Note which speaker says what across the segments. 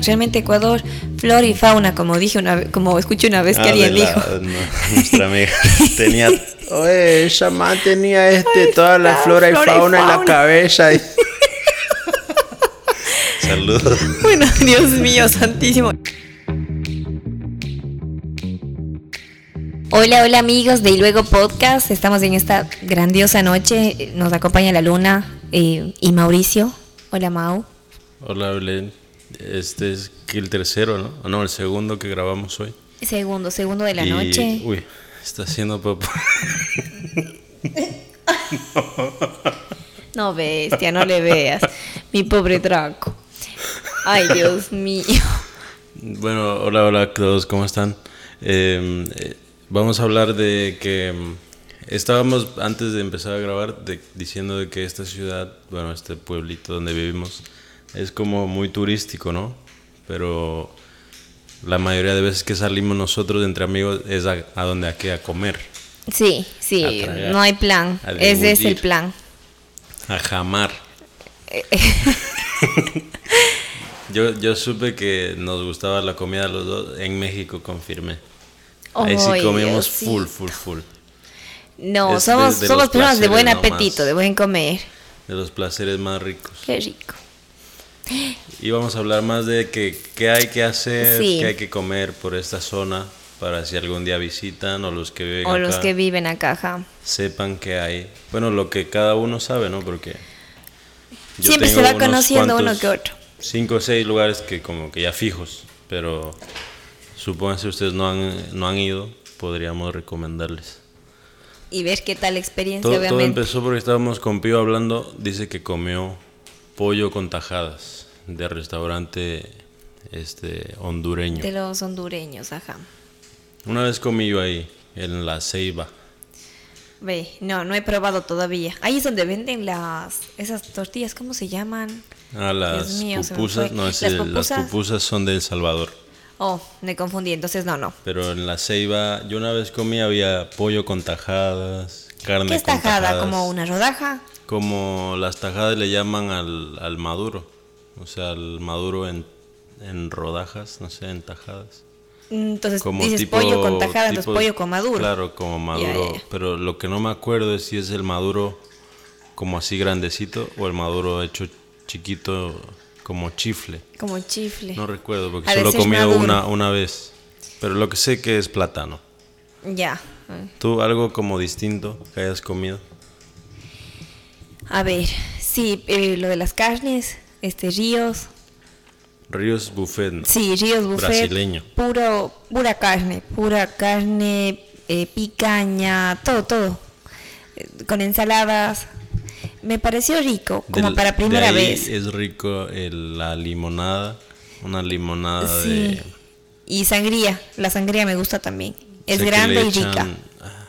Speaker 1: realmente Ecuador, flora y fauna, como dije una como escuché una vez que
Speaker 2: Ah,
Speaker 1: alguien
Speaker 2: la-
Speaker 1: dijo.
Speaker 2: no, nuestra amiga tenía. Oye, chamán tenía este, toda la flora y fauna en la cabeza. y- Saludos.
Speaker 1: Bueno, Dios mío, santísimo. Hola, hola amigos de Y Luego Podcast. Estamos en esta grandiosa noche. Nos acompaña la luna eh, y Mauricio. Hola Mau.
Speaker 2: Hola, Belén. Este es el tercero, ¿no? No, el segundo que grabamos hoy.
Speaker 1: Segundo, segundo de la
Speaker 2: Y-
Speaker 1: noche.
Speaker 2: Uy, está haciendo papá.
Speaker 1: No, bestia, no le veas. Mi pobre Draco. Ay, Dios mío.
Speaker 2: Bueno, hola, hola a todos, ¿cómo están? Eh, eh, vamos a hablar de que mm, estábamos antes de empezar a grabar de- diciendo de que esta ciudad, bueno, este pueblito donde vivimos es como muy turístico, ¿no? Pero la mayoría de veces que salimos nosotros entre amigos es a, a donde a comer,
Speaker 1: Sí, sí,
Speaker 2: tragar,
Speaker 1: no hay plan. Ese es el plan.
Speaker 2: a jamar. yo, yo supe que nos gustaba la comida los dos, en México confirmé. Ahí sí
Speaker 1: Diosito.
Speaker 2: full, full, full.
Speaker 1: No,
Speaker 2: Es
Speaker 1: somos,
Speaker 2: de- de
Speaker 1: somos personas de buen apetito,
Speaker 2: nomás.
Speaker 1: de buen comer.
Speaker 2: De los placeres más ricos.
Speaker 1: Qué rico.
Speaker 2: Y vamos a hablar más de que, qué hay que hacer,
Speaker 1: Sí.
Speaker 2: qué hay que comer por esta zona para si algún día visitan o los que viven
Speaker 1: O los
Speaker 2: acá
Speaker 1: que viven acá, ajá.
Speaker 2: sepan que hay. Bueno, lo que cada uno sabe, ¿no? Porque yo
Speaker 1: Siempre se
Speaker 2: tengo
Speaker 1: va
Speaker 2: unos
Speaker 1: conociendo uno que otro.
Speaker 2: Cinco o seis lugares que como que ya fijos, pero si ustedes no han, no han ido, podríamos recomendarles.
Speaker 1: Y ver qué tal experiencia,
Speaker 2: Todo, todo
Speaker 1: obviamente.
Speaker 2: empezó porque estábamos con Pío hablando, dice que comió pollo con tajadas de restaurante este hondureño.
Speaker 1: De los hondureños, ajá.
Speaker 2: Una vez comí yo ahí, en la Ceiba.
Speaker 1: Ve, no, no he probado todavía. Ahí es donde venden las esas tortillas, ¿cómo se llaman?
Speaker 2: Ah, las
Speaker 1: mío,
Speaker 2: pupusas, no, es
Speaker 1: Las
Speaker 2: el- las
Speaker 1: pupusas.
Speaker 2: pupusas son de El Salvador.
Speaker 1: Oh, me confundí, entonces no, no.
Speaker 2: Pero en la Ceiba, yo una vez comí, había pollo con tajadas, carne
Speaker 1: ¿Qué es
Speaker 2: con
Speaker 1: tajada?
Speaker 2: tajadas.
Speaker 1: ¿Como una rodaja?
Speaker 2: Como las tajadas le llaman al, al maduro. O sea, al maduro en, en rodajas, no sé, en tajadas.
Speaker 1: Entonces
Speaker 2: Como
Speaker 1: dices
Speaker 2: tipo,
Speaker 1: pollo con tajada, entonces
Speaker 2: tipo-
Speaker 1: pollo con maduro.
Speaker 2: Claro, como maduro.
Speaker 1: Ya, ya.
Speaker 2: Pero lo que no me acuerdo es si es el maduro como así grandecito o el maduro hecho chiquito como chifle.
Speaker 1: Como chifle.
Speaker 2: No recuerdo porque solo he comido una, una vez. Pero lo que sé que es plátano.
Speaker 1: Ya.
Speaker 2: ¿Tú algo como distinto que hayas comido?
Speaker 1: A ver, sí, eh, lo de las carnes, este ríos,
Speaker 2: Ríos Buffet. ¿no?
Speaker 1: sí, ríos buffet,
Speaker 2: Brasileño.
Speaker 1: puro, pura carne, pura carne, eh, picaña, todo, todo, Eh, con ensaladas. Me pareció rico, como
Speaker 2: Del-
Speaker 1: para
Speaker 2: de
Speaker 1: primera
Speaker 2: ahí
Speaker 1: vez.
Speaker 2: Es rico el- la limonada. Una limonada
Speaker 1: Sí.
Speaker 2: de.
Speaker 1: Y sangría, la sangría me gusta también. Es
Speaker 2: sé
Speaker 1: grande y
Speaker 2: echan,
Speaker 1: rica.
Speaker 2: ah,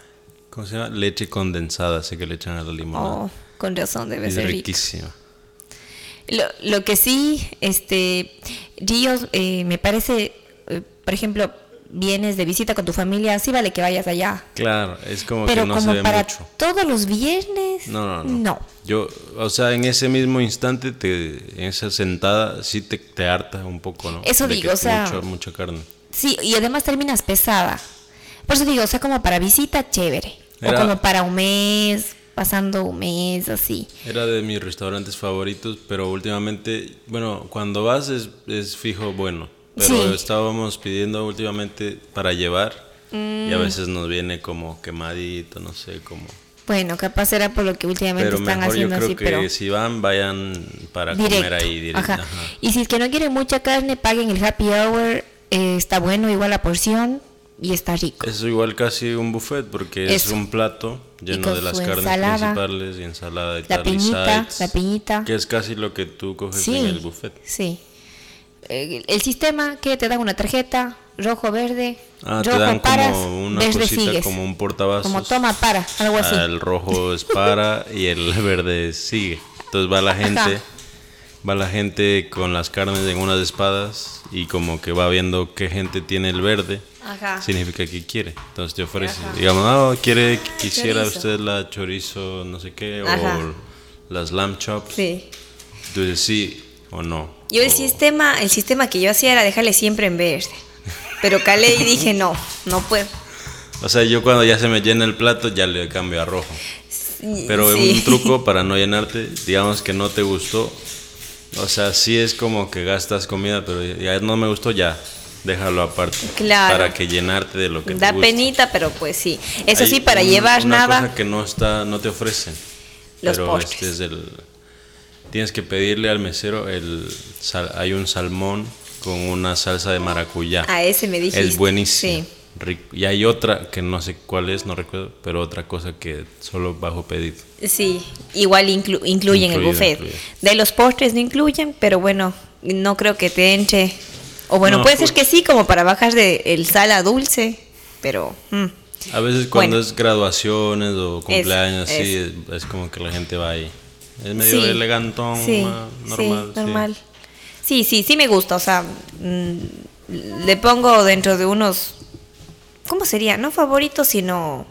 Speaker 2: ¿Cómo se llama? Leche condensada, sé que le echan a la limonada.
Speaker 1: Oh, con razón debe
Speaker 2: es
Speaker 1: ser rica.
Speaker 2: riquísima.
Speaker 1: Lo, lo que sí, este, Ríos, eh, me parece, eh, por ejemplo, vienes de visita con tu familia, sí vale que vayas allá.
Speaker 2: Claro, es como
Speaker 1: Pero
Speaker 2: que no
Speaker 1: como
Speaker 2: se ve
Speaker 1: para
Speaker 2: mucho.
Speaker 1: todos los viernes,
Speaker 2: No, no, no.
Speaker 1: no.
Speaker 2: Yo, o sea, en ese mismo instante, te, en esa sentada, sí te, te harta un poco, ¿no?
Speaker 1: Eso
Speaker 2: De
Speaker 1: digo,
Speaker 2: que
Speaker 1: o sea-
Speaker 2: Mucha, mucha carne.
Speaker 1: Sí, y además terminas pesada. Por eso digo, o sea, como para visita, chévere.
Speaker 2: Era-
Speaker 1: O como para un mes, pasando un mes, así.
Speaker 2: Era de mis restaurantes favoritos, pero últimamente, bueno, cuando vas es, es fijo bueno. Pero
Speaker 1: Sí.
Speaker 2: estábamos pidiendo últimamente para llevar
Speaker 1: Mm.
Speaker 2: y a veces nos viene como quemadito, no sé, como...
Speaker 1: Bueno, capaz era por lo que últimamente
Speaker 2: Pero
Speaker 1: están
Speaker 2: mejor yo
Speaker 1: haciendo
Speaker 2: creo
Speaker 1: así,
Speaker 2: que
Speaker 1: pero
Speaker 2: si van, vayan para
Speaker 1: directo.
Speaker 2: comer ahí directo.
Speaker 1: Ajá.
Speaker 2: Ajá.
Speaker 1: Y si es que no quieren mucha carne, paguen el happy hour. eh, está bueno, igual la porción y está rico.
Speaker 2: Es igual casi un buffet porque es
Speaker 1: Eso.
Speaker 2: un plato lleno de las carnes
Speaker 1: ensalada,
Speaker 2: principales y ensalada y
Speaker 1: la piñita, la piñita.
Speaker 2: Que es casi lo que tú coges
Speaker 1: Sí,
Speaker 2: en el buffet.
Speaker 1: sí. Eh, el sistema que te dan una tarjeta, rojo, verde,
Speaker 2: Ah, te
Speaker 1: rojo
Speaker 2: dan
Speaker 1: paras,
Speaker 2: como una
Speaker 1: verde
Speaker 2: cosita,
Speaker 1: sigues.
Speaker 2: como un portavasos.
Speaker 1: Como toma, para, algo así.
Speaker 2: Ah, El rojo es para y el verde sigue. Entonces va la gente,
Speaker 1: Ajá.
Speaker 2: va la gente con las carnes en unas espadas y como que va viendo qué gente tiene el verde.
Speaker 1: Ajá.
Speaker 2: Significa que quiere. Entonces te ofrece.
Speaker 1: Ajá.
Speaker 2: Digamos, no, quiere, quisiera
Speaker 1: Chorizo.
Speaker 2: usted la chorizo, no sé qué,
Speaker 1: Ajá.
Speaker 2: o las lamb chops.
Speaker 1: Sí.
Speaker 2: Entonces sí o no.
Speaker 1: Yo el
Speaker 2: o-
Speaker 1: sistema, el sistema que yo hacía era dejarle siempre en verde. Pero calé y dije, no, no puedo.
Speaker 2: O sea, yo cuando ya se me llena el plato ya le cambio a rojo. Pero
Speaker 1: Sí.
Speaker 2: un truco para no llenarte, digamos que no te gustó. O sea, sí es como que gastas comida, pero ya no me gustó, ya déjalo aparte.
Speaker 1: Claro.
Speaker 2: Para que llenarte de lo que
Speaker 1: Da
Speaker 2: te gusta.
Speaker 1: penita, pero pues sí. Eso
Speaker 2: Hay
Speaker 1: sí, para
Speaker 2: un-
Speaker 1: llevar
Speaker 2: una
Speaker 1: nada.
Speaker 2: cosa que no está, no te ofrecen.
Speaker 1: Los
Speaker 2: pero
Speaker 1: postres.
Speaker 2: este es el. Tienes que pedirle al mesero el. sal- hay un salmón con una salsa de maracuyá.
Speaker 1: A ese me dijiste.
Speaker 2: Es buenísimo.
Speaker 1: Sí.
Speaker 2: Rico. Y hay otra que no sé cuál es, no recuerdo, pero otra cosa que solo bajo pedido.
Speaker 1: Sí, igual inclu- incluyen el buffet.
Speaker 2: incluido.
Speaker 1: De los postres no incluyen, pero bueno, no creo que te entre. O bueno,
Speaker 2: No,
Speaker 1: puede
Speaker 2: pues-
Speaker 1: ser que sí, como para bajar de el sal a dulce, pero... mm.
Speaker 2: A veces cuando
Speaker 1: Bueno.
Speaker 2: es graduaciones o cumpleaños,
Speaker 1: es.
Speaker 2: sí, es, es como que la gente va ahí. Es medio
Speaker 1: Sí,
Speaker 2: elegantón,
Speaker 1: sí,
Speaker 2: normal. sí.
Speaker 1: normal. Sí, sí, sí me gusta, o sea, mm, le pongo dentro de unos, ¿cómo sería? No favoritos, sino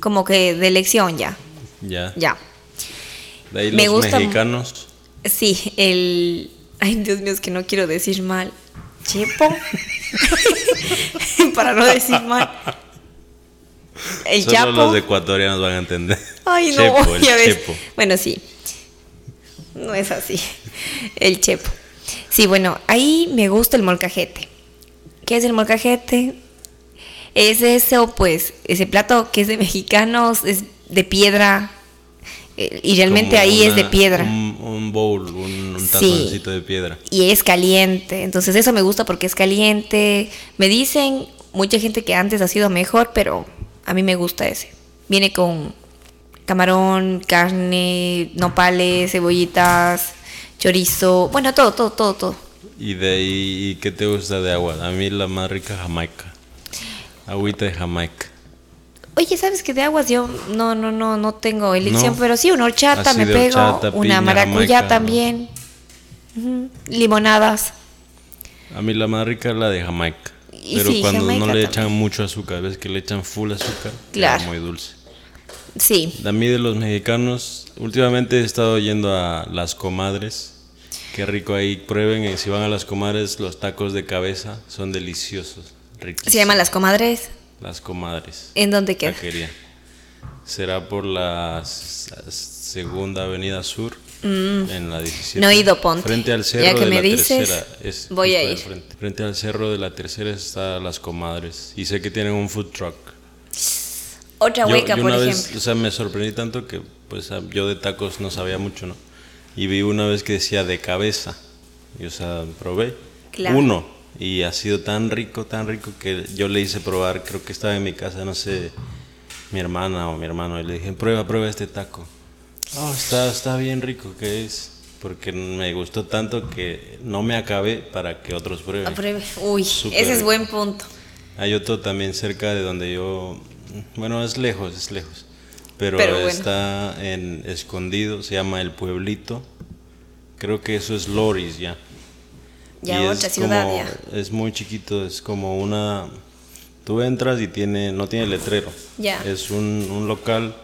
Speaker 1: como que de elección ya,
Speaker 2: Ya.
Speaker 1: ya.
Speaker 2: De ahí
Speaker 1: Me
Speaker 2: los
Speaker 1: gusta-
Speaker 2: mexicanos.
Speaker 1: Sí, el, ay Dios mío, es que no quiero decir mal, Chepo, para no decir mal. El
Speaker 2: Solo los ecuatorianos van a entender.
Speaker 1: Ay, no,
Speaker 2: Chepo,
Speaker 1: ya ves.
Speaker 2: chepo.
Speaker 1: Bueno, sí. No es así. El chepo. Sí, bueno, ahí me gusta el molcajete. ¿Qué es el molcajete? Es eso, pues, ese plato que es de mexicanos, es de piedra. Eh, Y realmente
Speaker 2: Como
Speaker 1: ahí es de piedra.
Speaker 2: Un, un bowl, un, un
Speaker 1: Sí.
Speaker 2: de piedra.
Speaker 1: Y es caliente. Entonces eso me gusta porque es caliente. Me dicen mucha gente que antes ha sido mejor, pero a mí me gusta ese. Viene con camarón, carne, nopales, cebollitas, chorizo. Bueno, todo, todo, todo, todo.
Speaker 2: Y de ahí, ¿qué te gusta de agua? A mí la más rica, Jamaica. Agüita de Jamaica.
Speaker 1: Oye, ¿sabes que de aguas yo no, no, no, no tengo elección?
Speaker 2: No.
Speaker 1: Pero sí, una horchata
Speaker 2: Así
Speaker 1: me pego,
Speaker 2: horchata,
Speaker 1: una
Speaker 2: piña,
Speaker 1: maracuyá
Speaker 2: jamaica,
Speaker 1: también. Limonadas.
Speaker 2: A mí la más rica es la de Jamaica.
Speaker 1: Y
Speaker 2: Pero
Speaker 1: sí,
Speaker 2: cuando
Speaker 1: Jamaica
Speaker 2: no le
Speaker 1: también.
Speaker 2: echan mucho azúcar, ves que le echan full azúcar,
Speaker 1: Claro.
Speaker 2: queda muy dulce.
Speaker 1: Sí.
Speaker 2: A mí de los mexicanos, últimamente he estado yendo a Las Comadres. Qué rico ahí, prueben, y si van a Las Comadres, los tacos de cabeza son deliciosos, riquísimos.
Speaker 1: Se llaman las comadres.
Speaker 2: Las Comadres.
Speaker 1: ¿En dónde queda?
Speaker 2: Taquería. Será por la segunda avenida sur, en la 17.
Speaker 1: Mm. No he ido, ponte.
Speaker 2: Frente al cerro
Speaker 1: Ya que
Speaker 2: de
Speaker 1: me
Speaker 2: la
Speaker 1: dices,
Speaker 2: tercera. Es
Speaker 1: voy a ir.
Speaker 2: Frente. Frente al cerro de la tercera está Las Comadres. Y sé que tienen un food truck.
Speaker 1: Otra
Speaker 2: Yo-
Speaker 1: hueca,
Speaker 2: yo
Speaker 1: por
Speaker 2: una
Speaker 1: ejemplo.
Speaker 2: vez, o sea, me sorprendí tanto que pues ah, yo de tacos no sabía mucho, ¿no? Y vi una vez que decía de cabeza. Y o sea, probé
Speaker 1: Claro.
Speaker 2: uno y ha sido tan rico, tan rico que yo le hice probar, creo que estaba en mi casa, no sé, mi hermana o mi hermano y le dije, "Prueba, prueba este taco." Oh, está está bien rico que es, porque me gustó tanto que no me acabé para que otros prueben.
Speaker 1: Apruebe. Uy,
Speaker 2: Súper
Speaker 1: ese es
Speaker 2: rico.
Speaker 1: buen punto.
Speaker 2: Hay otro también cerca de donde yo, bueno, es lejos, es lejos, pero,
Speaker 1: Pero bueno.
Speaker 2: está en escondido, se llama El Pueblito. Creo que eso es Loris ya.
Speaker 1: Ya
Speaker 2: Y
Speaker 1: otra
Speaker 2: es
Speaker 1: ciudad
Speaker 2: como-
Speaker 1: ya.
Speaker 2: Es muy chiquito, es como una tú entras y tiene no tiene letrero.
Speaker 1: Ya.
Speaker 2: Es un, un local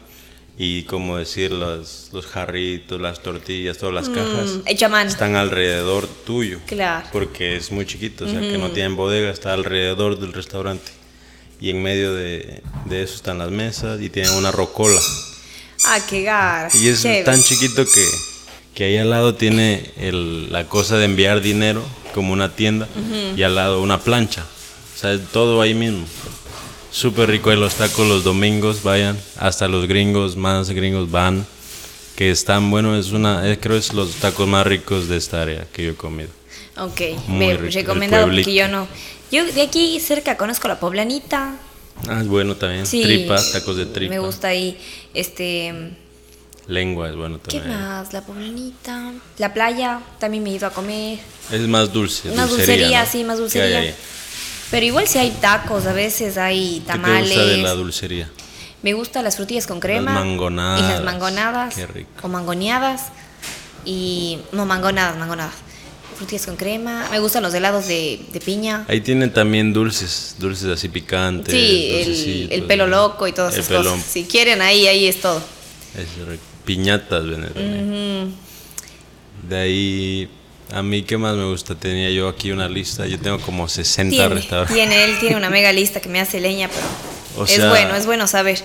Speaker 2: y como decir los los jarritos, las tortillas, todas las cajas
Speaker 1: Mm, mano.
Speaker 2: están alrededor tuyo.
Speaker 1: Claro.
Speaker 2: Porque es muy chiquito, o sea, que no tienen bodega, está alrededor del restaurante. Y en medio de, de eso están las mesas y tienen una rocola.
Speaker 1: Ah, qué gar.
Speaker 2: Y es
Speaker 1: Chévere.
Speaker 2: tan chiquito que, que ahí al lado tiene el- la cosa de enviar dinero, como una tienda, y al lado una plancha. O sea, todo ahí mismo. Súper rico ahí los tacos los domingos, vayan. Hasta los gringos, más gringos van. Que están, bueno, es una, eh, creo es los tacos más ricos de esta área que yo he comido.
Speaker 1: Ok,
Speaker 2: Muy
Speaker 1: me
Speaker 2: rico,
Speaker 1: recomendado porque
Speaker 2: pueblito.
Speaker 1: yo no. Yo de aquí cerca conozco la poblanita.
Speaker 2: Ah, es bueno también.
Speaker 1: Sí.
Speaker 2: Tripa, tacos de tripa.
Speaker 1: Me gusta ahí. Este.
Speaker 2: Lengua es bueno
Speaker 1: ¿Qué
Speaker 2: también.
Speaker 1: más? La poblanita. La playa. También me he ido a comer.
Speaker 2: Es más dulce.
Speaker 1: Más dulcería,
Speaker 2: ¿no?
Speaker 1: sí, más
Speaker 2: ¿Qué hay
Speaker 1: dulcería. Pero igual si hay tacos, a veces hay
Speaker 2: ¿Qué te
Speaker 1: tamales.
Speaker 2: gusta de la dulcería?
Speaker 1: Me gustan las frutillas con crema.
Speaker 2: mangonadas.
Speaker 1: Y las mangonadas.
Speaker 2: Qué rico.
Speaker 1: O mangoneadas. Y. No, mangonadas, mangonadas. Frutillas con crema. Me gustan los helados de, de piña.
Speaker 2: Ahí tienen también dulces, dulces así picantes.
Speaker 1: Sí, el, el pelo loco y todas
Speaker 2: el
Speaker 1: esas
Speaker 2: pelón.
Speaker 1: cosas. Si quieren, ahí, ahí es todo.
Speaker 2: Es rico. Piñatas, también. De ahí, A mí, ¿qué más me gusta? Tenía yo aquí una lista. Yo tengo como 60
Speaker 1: Tiene,
Speaker 2: restaurantes.
Speaker 1: tiene, él tiene una mega lista que me hace leña, pero
Speaker 2: O
Speaker 1: es
Speaker 2: sea-
Speaker 1: bueno, es bueno saber.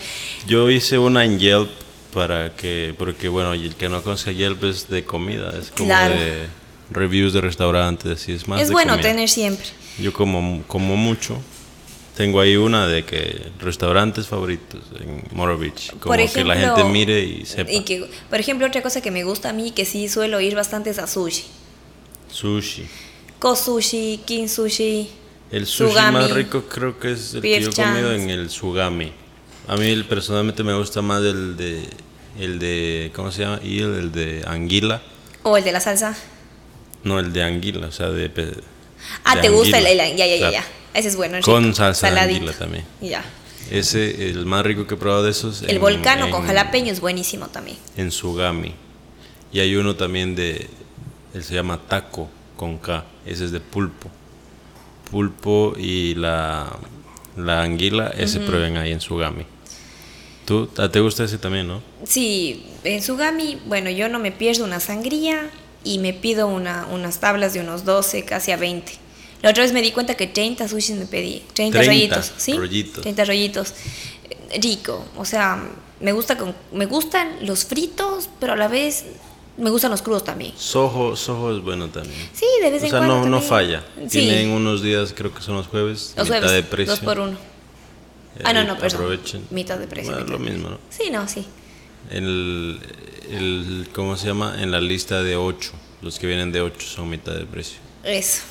Speaker 2: Yo hice una en Yelp para que, porque bueno, y el que no conozca Yelp es de comida, es como
Speaker 1: Claro.
Speaker 2: de reviews de restaurantes, así es más
Speaker 1: Es
Speaker 2: de
Speaker 1: bueno
Speaker 2: comida.
Speaker 1: tener siempre.
Speaker 2: Yo como, como mucho. Tengo ahí una de que restaurantes favoritos en Moro Beach. Como
Speaker 1: Por
Speaker 2: que
Speaker 1: ejemplo,
Speaker 2: la gente mire y sepa.
Speaker 1: Y que, por ejemplo, otra cosa que me gusta a mí, que sí suelo ir bastante es a sushi.
Speaker 2: Sushi.
Speaker 1: Ko sushi.
Speaker 2: El sushi
Speaker 1: Sugami,
Speaker 2: más rico creo que es el que yo he comido en el Sugami. A mí personalmente me gusta más el de el de ¿cómo se llama? Y el, el de anguila.
Speaker 1: O el de la salsa.
Speaker 2: No, el de anguila, o sea, de
Speaker 1: Ah, ¿te gusta el, el- Ya, ya, ya, ya. Ese es bueno.
Speaker 2: Con salsa de
Speaker 1: saladito.
Speaker 2: anguila también.
Speaker 1: Ya.
Speaker 2: Ese el más rico que he probado de esos
Speaker 1: El
Speaker 2: en-
Speaker 1: volcano con jalapeño es buenísimo también.
Speaker 2: en Sugami. Y hay uno también de él se llama taco con K, ese es de pulpo. Pulpo y la la anguila, ese prueben ahí en Sugami. ¿Tú te gusta ese también, no?
Speaker 1: Sí, en Sugami, bueno, yo no me pierdo una sangría y me pido una, unas tablas de unos 12, casi a 20. La otra vez me di cuenta que 30 sushis me pedí, 30,
Speaker 2: 30
Speaker 1: rollitos, ¿sí?
Speaker 2: rollitos.
Speaker 1: 30 rollitos. Rico, o sea, me gusta con, me gustan los fritos, pero a la vez me gustan los crudos también.
Speaker 2: Soho, Soho es bueno también.
Speaker 1: Sí, de vez
Speaker 2: O
Speaker 1: en
Speaker 2: sea,
Speaker 1: cuando
Speaker 2: no, no
Speaker 1: también.
Speaker 2: falla.
Speaker 1: Sí,
Speaker 2: Tienen unos días, creo que son los jueves,
Speaker 1: los
Speaker 2: mitad
Speaker 1: jueves,
Speaker 2: de precio.
Speaker 1: dos por uno.
Speaker 2: Eh,
Speaker 1: ah, no, no, perdón.
Speaker 2: Aprovechen.
Speaker 1: Mitad de precio.
Speaker 2: Bueno,
Speaker 1: mitad
Speaker 2: lo
Speaker 1: de
Speaker 2: mismo, ¿no?
Speaker 1: Sí, no, sí.
Speaker 2: El, el, ¿cómo se llama? En la lista de 8. Los que vienen de 8 son mitad de precio.
Speaker 1: Eso.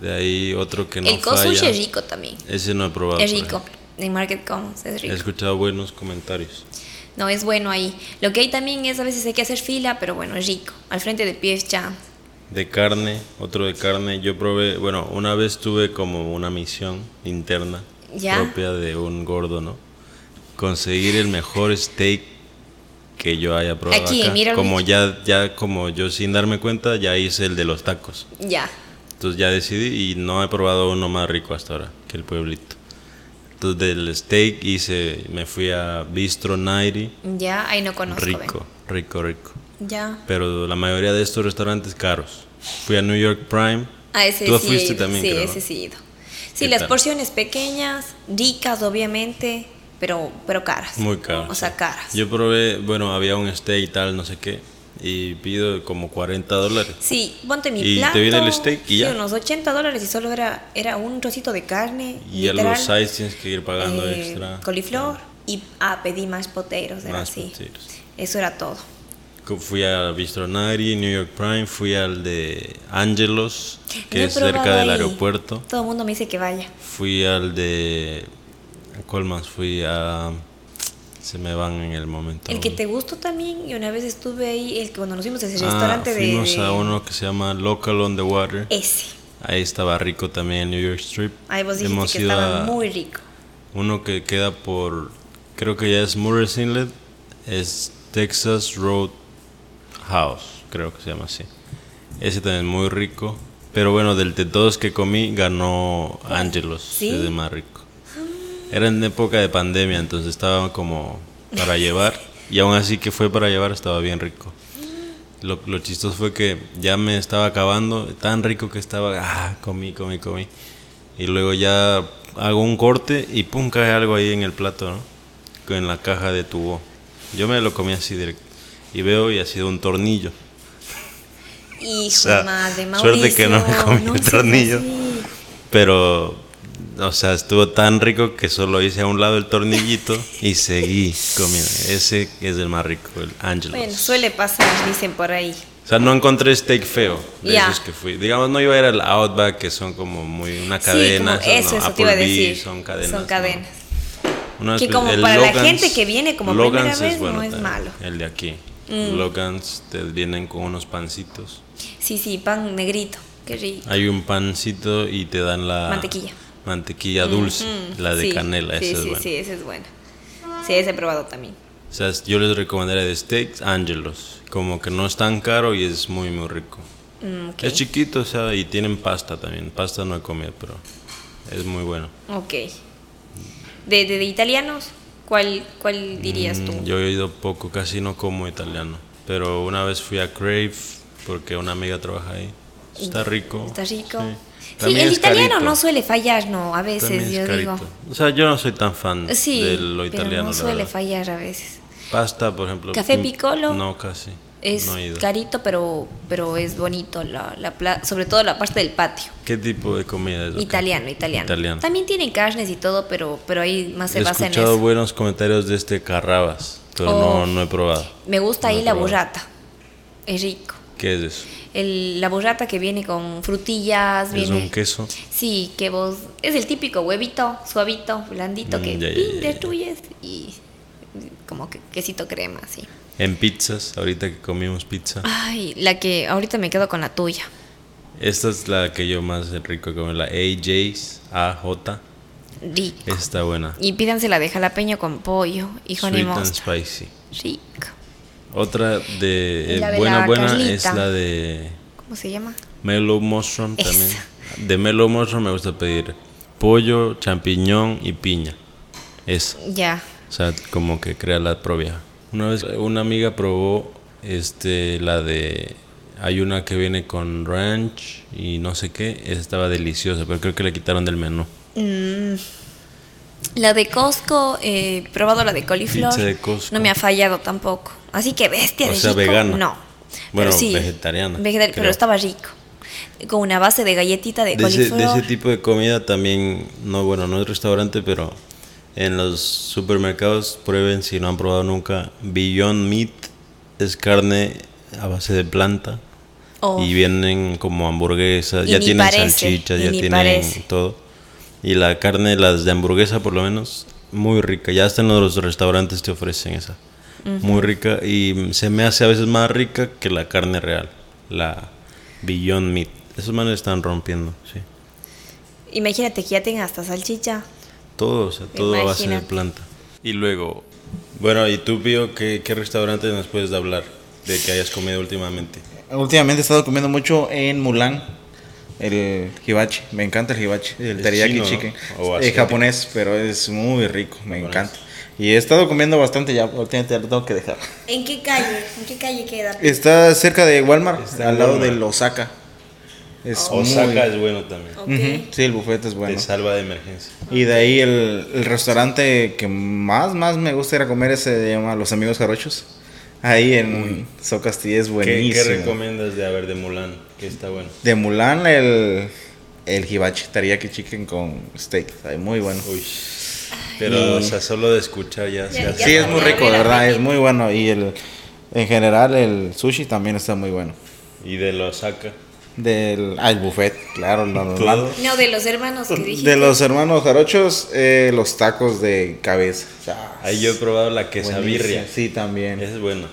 Speaker 2: De ahí otro que no
Speaker 1: el kosushi
Speaker 2: falla.
Speaker 1: es rico también.
Speaker 2: Ese no he probado.
Speaker 1: Es rico. En Market Commons es
Speaker 2: He
Speaker 1: rico.
Speaker 2: escuchado buenos comentarios.
Speaker 1: No, es bueno ahí. Lo que hay también es a veces hay que hacer fila, pero bueno, es rico. Al frente de P.F. Chang.
Speaker 2: De carne, otro de carne. Yo probé, bueno, una vez tuve como una misión interna
Speaker 1: ¿Ya?
Speaker 2: propia de un gordo, ¿no? Conseguir el mejor steak que yo haya probado
Speaker 1: Aquí,
Speaker 2: acá.
Speaker 1: mira
Speaker 2: como ya, ya, como yo sin darme cuenta, ya hice el de los tacos.
Speaker 1: Ya.
Speaker 2: Entonces ya decidí y no he probado uno más rico hasta ahora que el pueblito. Entonces del steak hice, me fui a Bistro 90,
Speaker 1: Ya, ahí no conozco.
Speaker 2: rico, rico, rico.
Speaker 1: Ya.
Speaker 2: Pero la mayoría de estos restaurantes caros. Fui a New York Prime.
Speaker 1: A ese
Speaker 2: Tú
Speaker 1: sí. he
Speaker 2: fuiste
Speaker 1: ido.
Speaker 2: también,
Speaker 1: Sí,
Speaker 2: creo, ¿no?
Speaker 1: ese sí he ido. Sí,
Speaker 2: ¿Qué
Speaker 1: las
Speaker 2: tal?
Speaker 1: porciones pequeñas, ricas, obviamente, pero, pero caras.
Speaker 2: Muy caro.
Speaker 1: O sea, caras.
Speaker 2: Yo probé, bueno, había un steak y tal, no sé qué. Y pido como 40 dólares.
Speaker 1: Sí, ponte mi
Speaker 2: Y te
Speaker 1: plato.
Speaker 2: viene el steak y
Speaker 1: sí,
Speaker 2: ya.
Speaker 1: unos 80 dólares y solo era, era un trocito de carne.
Speaker 2: Y a
Speaker 1: literal,
Speaker 2: los sides tienes que ir pagando
Speaker 1: eh,
Speaker 2: extra.
Speaker 1: Coliflor y ah, pedí más poteros, era
Speaker 2: Más
Speaker 1: así.
Speaker 2: potatoes.
Speaker 1: Eso era todo.
Speaker 2: Fui a Bistro 90, New York Prime, fui al de Angelos, que
Speaker 1: he
Speaker 2: es cerca del
Speaker 1: ahí.
Speaker 2: aeropuerto.
Speaker 1: Todo el mundo me dice que vaya.
Speaker 2: Fui al de. ¿Cuál más? Fui a. Se me van en el momento.
Speaker 1: El que te gustó también, y una vez estuve ahí, el que cuando nos fuimos a ese
Speaker 2: Ah,
Speaker 1: restaurante de-
Speaker 2: fuimos
Speaker 1: de,
Speaker 2: a uno que se llama Local on the Water.
Speaker 1: Ese.
Speaker 2: Ahí estaba rico también en New York Strip.
Speaker 1: Ahí vos dijiste
Speaker 2: Hemos
Speaker 1: que estaba muy rico.
Speaker 2: uno que queda por. Creo que ya es Murray's Inlet. Es Texas Road House, creo que se llama así. Ese también es muy rico. Pero bueno, del de todos que comí, ganó Angelos.
Speaker 1: ¿Sí?
Speaker 2: Es de más rico. Era en época de pandemia, entonces estaba como para llevar. Y aún así que fue para llevar, estaba bien rico. Lo, lo chistoso fue que ya me estaba acabando, tan rico que estaba, ah, comí, comí, comí. Y luego ya hago un corte y pum, cae algo ahí en el plato, ¿no? En la caja de tubo. Yo me lo comí así directo. Y veo y ha sido un tornillo.
Speaker 1: Hijo
Speaker 2: O sea,
Speaker 1: madre, Mauricio.
Speaker 2: suerte que no me comí el
Speaker 1: seas
Speaker 2: tornillo. Pero, o sea, estuvo tan rico que solo hice a un lado el tornillito y seguí comiendo. Ese es el más rico, el Angelos.
Speaker 1: Bueno, suele pasar, dicen por ahí.
Speaker 2: O sea, no encontré steak feo de
Speaker 1: Ya.
Speaker 2: esos que fui. Digamos, no iba a ir al Outback, que son como muy una cadena.
Speaker 1: sí, eso,
Speaker 2: no,
Speaker 1: eso te iba a decir.
Speaker 2: Son cadenas.
Speaker 1: Son
Speaker 2: ¿no?
Speaker 1: cadenas.
Speaker 2: Una
Speaker 1: Que como
Speaker 2: el
Speaker 1: para la
Speaker 2: Logan's-
Speaker 1: gente que viene como
Speaker 2: Logan's
Speaker 1: primera vez, no es malo. Mm.
Speaker 2: El de aquí. Logans te vienen con unos pancitos.
Speaker 1: Sí, sí, pan negrito. Qué rico.
Speaker 2: Hay un pancito y te dan la
Speaker 1: Mantequilla.
Speaker 2: Mantequilla dulce,
Speaker 1: Mm,
Speaker 2: la de
Speaker 1: sí,
Speaker 2: canela,
Speaker 1: Sí,
Speaker 2: esa es
Speaker 1: sí,
Speaker 2: buena.
Speaker 1: sí, esa es buena. Sí, ese he probado también.
Speaker 2: O sea, yo les recomendaría de steaks Angelos, como que no es tan caro y es muy muy rico.
Speaker 1: Mm, ok.
Speaker 2: Es chiquito, o sea, y tienen pasta también. Pasta no he comido, pero es muy bueno.
Speaker 1: Ok. De, de, de italianos, ¿cuál, cuál dirías tú?
Speaker 2: Mm, Yo he ido poco, casi no como italiano. Pero una vez fui a Crave porque una amiga trabaja ahí. Está rico.
Speaker 1: Está rico.
Speaker 2: Sí,
Speaker 1: Sí, el italiano
Speaker 2: carito.
Speaker 1: no suele fallar, no, a veces, yo digo.
Speaker 2: O sea, yo no soy tan fan
Speaker 1: Sí,
Speaker 2: de lo
Speaker 1: pero
Speaker 2: italiano.
Speaker 1: no
Speaker 2: la
Speaker 1: suele fallar a veces.
Speaker 2: Pasta, por ejemplo.
Speaker 1: Café piccolo
Speaker 2: No, casi.
Speaker 1: Es
Speaker 2: no he
Speaker 1: carito, pero, pero es bonito, la, la sobre todo la parte del patio.
Speaker 2: ¿Qué tipo de comida es?
Speaker 1: Italiano, italiano,
Speaker 2: Italiano.
Speaker 1: También tienen carnes y todo, pero, pero ahí más se
Speaker 2: He
Speaker 1: basa en
Speaker 2: escuchado
Speaker 1: eso.
Speaker 2: buenos comentarios de este Carrabas, pero
Speaker 1: Oh.
Speaker 2: no, no he probado.
Speaker 1: Me gusta
Speaker 2: No
Speaker 1: ahí
Speaker 2: he
Speaker 1: la
Speaker 2: probado.
Speaker 1: burrata. Es rico.
Speaker 2: ¿Qué es eso?
Speaker 1: El, la burrata que viene con frutillas,
Speaker 2: ¿Es
Speaker 1: viene...
Speaker 2: un queso?
Speaker 1: Sí, que vos... Es el típico huevito, suavito, blandito,
Speaker 2: Mm,
Speaker 1: que
Speaker 2: ya, ya.
Speaker 1: destruyes y como que quesito crema, así.
Speaker 2: En pizzas, ahorita que comimos pizza.
Speaker 1: Ay, la que ahorita me quedo con la tuya.
Speaker 2: Esta es la que yo más rico como la AJ's, AJ.
Speaker 1: Rico.
Speaker 2: Está buena.
Speaker 1: Y pídanse la de jalapeño con pollo y honey
Speaker 2: Sweet and spicy.
Speaker 1: Rico.
Speaker 2: Otra de eh,
Speaker 1: la de
Speaker 2: buena
Speaker 1: la
Speaker 2: buena
Speaker 1: Carlita.
Speaker 2: es la de
Speaker 1: ¿Cómo se llama?
Speaker 2: Mellow Mushroom
Speaker 1: Esa.
Speaker 2: también. De Mellow Mushroom me gusta pedir pollo, champiñón y piña. Esa.
Speaker 1: Ya.
Speaker 2: O sea, como que crea la propia. Una vez una amiga probó este la de hay una que viene con ranch y no sé qué, esa estaba deliciosa, pero creo que le quitaron del menú.
Speaker 1: Mm, La de Costco, eh, he probado la de coliflor.
Speaker 2: Pizza de Costco.
Speaker 1: No me ha fallado tampoco. Así que bestia
Speaker 2: O
Speaker 1: de
Speaker 2: sea,
Speaker 1: rico,
Speaker 2: vegana.
Speaker 1: No.
Speaker 2: Bueno,
Speaker 1: Pero sí,
Speaker 2: vegetariana, creo.
Speaker 1: pero estaba rico. Con una base de galletita de,
Speaker 2: De ese, de ese tipo de comida también, no bueno, no es restaurante, pero en los supermercados prueben si no han probado nunca. Beyond Meat es carne a base de planta
Speaker 1: Oh.
Speaker 2: y vienen como hamburguesas, ya tienen
Speaker 1: parece,
Speaker 2: salchichas, ya tienen
Speaker 1: parece.
Speaker 2: todo. Y la carne, las de hamburguesa por lo menos, muy rica. Ya hasta en los restaurantes te ofrecen esa. Muy rica y se me hace a veces más rica que la carne real, la Beyond Meat. Esos manes están rompiendo, sí.
Speaker 1: Imagínate que ya tenga hasta salchicha.
Speaker 2: Todo, o sea, todo a base de planta. Y luego, bueno, ¿y tú, Pío, qué, qué restaurante nos puedes hablar de que hayas comido últimamente?
Speaker 3: Últimamente he estado comiendo mucho en Mulan. El hibachi, me encanta el hibachi, el
Speaker 2: ¿Es
Speaker 3: teriyaki
Speaker 2: chino, no?
Speaker 3: chicken.
Speaker 2: ¿O
Speaker 3: Es japonés, pero es muy rico, me encanta. Y he estado comiendo bastante ya, últimamente lo tengo que dejar.
Speaker 1: ¿En qué calle? ¿En qué calle queda?
Speaker 3: Está cerca de Walmart,
Speaker 2: Está
Speaker 3: al lado
Speaker 2: Walmart.
Speaker 3: del Osaka. Es
Speaker 2: Osaka
Speaker 3: muy-
Speaker 2: es bueno también.
Speaker 3: Sí, el buffet es bueno.
Speaker 2: Te salva de emergencia.
Speaker 3: Y de ahí el, el restaurante que más, más me gusta ir a comer se llama Los Amigos Jarochos. Ahí en Socastilla es
Speaker 2: ¿Qué,
Speaker 3: buenísimo.
Speaker 2: qué recomiendas de haber de Mulan? Que está bueno.
Speaker 3: De Mulan, el, el hibachi, teriyaki chicken con steak. Está muy bueno.
Speaker 2: Uy. Pero,
Speaker 3: Y-
Speaker 2: o sea, solo de escuchar ya se
Speaker 1: Ya-
Speaker 3: Sí, es muy rico, de verdad, es muy bueno. Y el, en general el sushi también está muy bueno.
Speaker 2: Y de los Osaka.
Speaker 3: Del, ah, el buffet, claro, lo normal.
Speaker 2: Todo.
Speaker 1: No, de los hermanos que dijiste.
Speaker 3: De los hermanos jarochos, eh, los tacos de cabeza. O sea,
Speaker 2: Ahí yo he probado la quesabirria.
Speaker 3: Sí, también.
Speaker 2: Es bueno.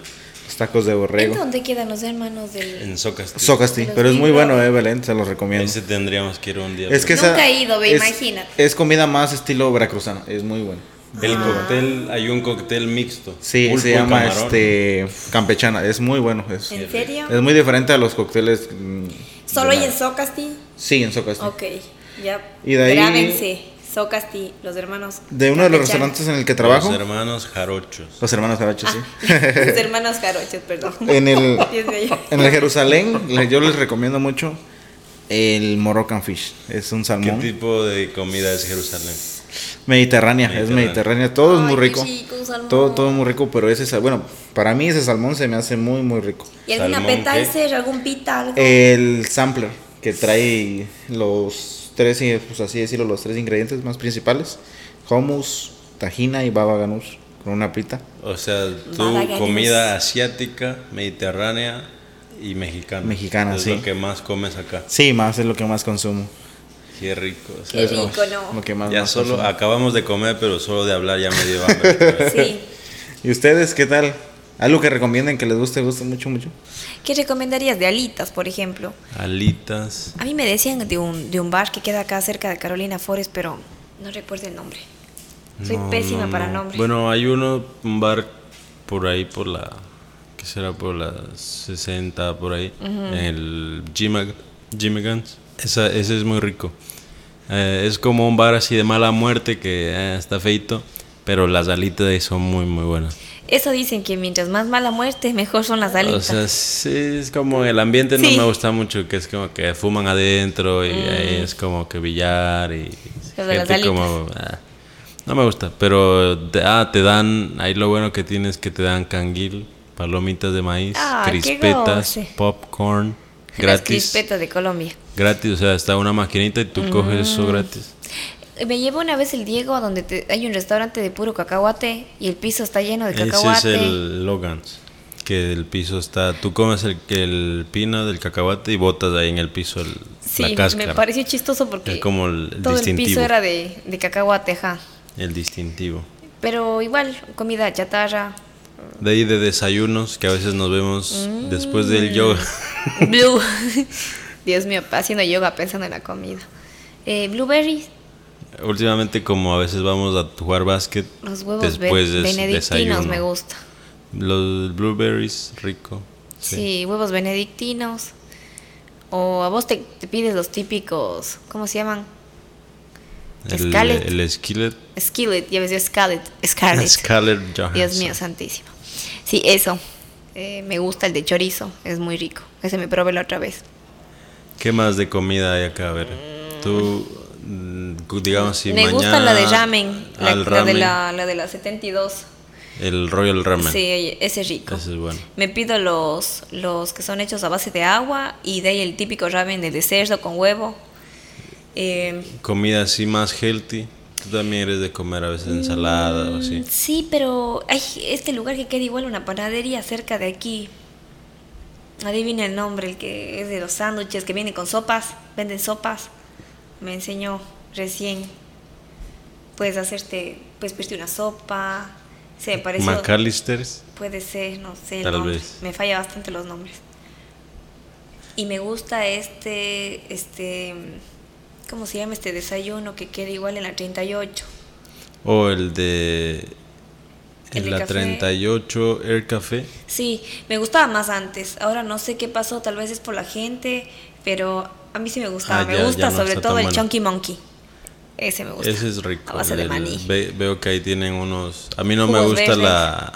Speaker 3: Tacos de
Speaker 1: ¿En
Speaker 3: borrego.
Speaker 1: dónde quedan los hermanos del...?
Speaker 2: En.
Speaker 3: Socasti,
Speaker 1: los
Speaker 3: pero es muy bueno, eh, Belén, se los recomiendo.
Speaker 2: Ese tendríamos que ir un día.
Speaker 3: Es que
Speaker 1: Nunca
Speaker 3: esa
Speaker 1: he ido, ve,
Speaker 3: es-
Speaker 1: imagínate.
Speaker 3: Es comida más estilo veracruzano, es muy bueno.
Speaker 2: El cóctel, hay un cóctel mixto.
Speaker 3: Sí,
Speaker 2: Pulpo
Speaker 3: se llama
Speaker 2: camarón.
Speaker 3: este campechana, es muy bueno. Es,
Speaker 1: ¿En serio?
Speaker 3: es muy diferente a los cócteles. mm,
Speaker 1: ¿Solo hay
Speaker 3: la-
Speaker 1: en Socasti?
Speaker 3: Sí, en Socasti.
Speaker 1: Ok, ya.
Speaker 3: Y de ahí-
Speaker 1: Grábense, Socasti, los hermanos.
Speaker 3: De uno de los restaurantes en el que trabajo,
Speaker 2: Los hermanos jarochos.
Speaker 3: los hermanos Jarochos,
Speaker 1: Ah,
Speaker 3: sí.
Speaker 1: los hermanos jarochos, perdón.
Speaker 3: en el en el Jerusalén, yo les recomiendo mucho el Moroccan Fish. Es un
Speaker 2: ¿Qué
Speaker 3: salmón
Speaker 2: tipo de comida es Jerusalén?
Speaker 3: mediterránea, es
Speaker 2: Mediterránea.
Speaker 3: mediterránea, todo es
Speaker 1: Ay,
Speaker 3: muy
Speaker 1: qué
Speaker 3: rico.
Speaker 1: salmón.
Speaker 3: Todo todo muy rico, pero ese sal- bueno, para mí ese salmón se me hace muy muy rico.
Speaker 1: ¿Y
Speaker 2: Salmón, ¿qué?
Speaker 1: appetizer, algún pita, algo?
Speaker 3: El sampler que trae los tres, eh, pues así decirlo, los tres ingredientes más principales: hummus, tajina y baba ganoush con una pita.
Speaker 2: O sea, tu comida asiática, mediterránea y mexicana.
Speaker 3: Mexicana,
Speaker 2: es
Speaker 3: sí.
Speaker 2: lo que más comes acá.
Speaker 3: Sí, más es lo que más consumo.
Speaker 2: Qué rico. o sea,
Speaker 1: Qué rico, ¿no?
Speaker 3: Lo que más,
Speaker 2: ya
Speaker 3: más
Speaker 2: solo
Speaker 3: consumo.
Speaker 2: acabamos de comer, pero solo de hablar ya me dio hambre.
Speaker 1: Sí.
Speaker 3: ¿Y ustedes qué tal? ¿Algo que recomienden que les guste, guste mucho, mucho?
Speaker 1: ¿Qué recomendarías de alitas, por ejemplo?
Speaker 2: Alitas.
Speaker 1: A mí me decían de un, de un bar que queda acá cerca de Carolina Forest, pero no recuerdo el nombre. Soy
Speaker 2: No,
Speaker 1: pésima
Speaker 2: no,
Speaker 1: para
Speaker 2: no.
Speaker 1: nombres.
Speaker 2: Bueno, hay uno, un bar por ahí, por la. ¿Qué será? Por las 60, por ahí. El Jimag- Jimmigans. Esa, ese es muy rico. Eh, es como un bar así de mala muerte que eh, está feito. Pero las alitas de ahí son muy, muy buenas.
Speaker 1: Eso dicen que mientras más mala muerte, mejor son las
Speaker 2: O
Speaker 1: alitas.
Speaker 2: sea, sí, es como el ambiente no me gusta mucho, que es como que fuman adentro y ahí es como que billar y
Speaker 1: de las
Speaker 2: gente como... ah, no me gusta, pero te, ah, te dan, ahí lo bueno que tienes que te dan canguil, palomitas de maíz,
Speaker 1: Ah,
Speaker 2: crispetas, popcorn,
Speaker 1: Las
Speaker 2: gratis.
Speaker 1: crispetas de Colombia.
Speaker 2: Gratis, o sea, está una maquinita y tú coges eso gratis.
Speaker 1: Me llevó una vez el Diego a donde te- hay un restaurante de puro cacahuate y el piso está lleno de
Speaker 2: Ese
Speaker 1: cacahuate.
Speaker 2: es el Logan's, que el piso está, tú comes el, el pino del cacahuate y botas ahí en el piso el-
Speaker 1: Sí,
Speaker 2: la cáscara.
Speaker 1: me pareció chistoso porque
Speaker 2: Es como el, el
Speaker 1: todo el
Speaker 2: distintivo.
Speaker 1: piso era de, de cacahuate, ajá.
Speaker 2: El distintivo.
Speaker 1: Pero igual, comida chatarra.
Speaker 2: De ahí de desayunos, que a veces nos vemos después
Speaker 1: Mm.
Speaker 2: del yoga.
Speaker 1: Blue. Dios mío, haciendo yoga pensando en la comida. Eh, blueberries,
Speaker 2: Últimamente como a veces vamos a jugar básquet,
Speaker 1: los huevos
Speaker 2: después de
Speaker 1: benedictinos
Speaker 2: desayuno.
Speaker 1: me gusta.
Speaker 2: Los blueberries, rico.
Speaker 1: Sí. huevos benedictinos. O a vos te, te pides los típicos, ¿cómo se llaman?
Speaker 2: El,
Speaker 1: Scarlett.
Speaker 2: el skillet.
Speaker 1: Skillet, ya ves yo Scarlett. Scarlett.
Speaker 2: Scarlett Johansson.
Speaker 1: Dios mío, santísimo. Sí, eso. Eh, me gusta el de chorizo, es muy rico. Ese me probé la otra vez.
Speaker 2: ¿Qué más de comida hay acá? A ver, tú, digamos, si
Speaker 1: me
Speaker 2: mañana...
Speaker 1: gusta la de ramen, la, la de la, la de la 72.
Speaker 2: El Royal Ramen.
Speaker 1: Sí, ese es rico.
Speaker 2: Ese es bueno.
Speaker 1: Me pido los, los que son hechos a base de agua y de ahí el típico ramen de cerdo con huevo. Eh,
Speaker 2: Comida así más healthy. Tú también eres de comer a veces ensalada o así.
Speaker 1: sí, pero hay este lugar que queda igual una panadería cerca de aquí. Adivina el nombre, el que es de los sándwiches, que viene con sopas, venden sopas. Me enseñó recién. Puedes hacerte, puedes pedirte una sopa. Se me pareció.
Speaker 2: McAllister's.
Speaker 1: Puede ser, no sé.
Speaker 2: Tal vez.
Speaker 1: Me falla bastante los nombres. Y me gusta este, este, ¿cómo se llama este desayuno que queda igual en la 38?
Speaker 2: O el de...
Speaker 1: El
Speaker 2: En la
Speaker 1: café.
Speaker 2: 38 Air Café.
Speaker 1: Sí, me gustaba más antes. Ahora no sé qué pasó, tal vez es por la gente, pero a mí sí me gustaba.
Speaker 2: Ah,
Speaker 1: me
Speaker 2: ya-
Speaker 1: gusta
Speaker 2: ya no
Speaker 1: sobre todo el
Speaker 2: bueno.
Speaker 1: Chunky Monkey. Ese me gusta.
Speaker 2: Ese es rico.
Speaker 1: A base de maní.
Speaker 2: ve- veo que ahí tienen unos... A mí no me gusta
Speaker 1: verdes.
Speaker 2: la...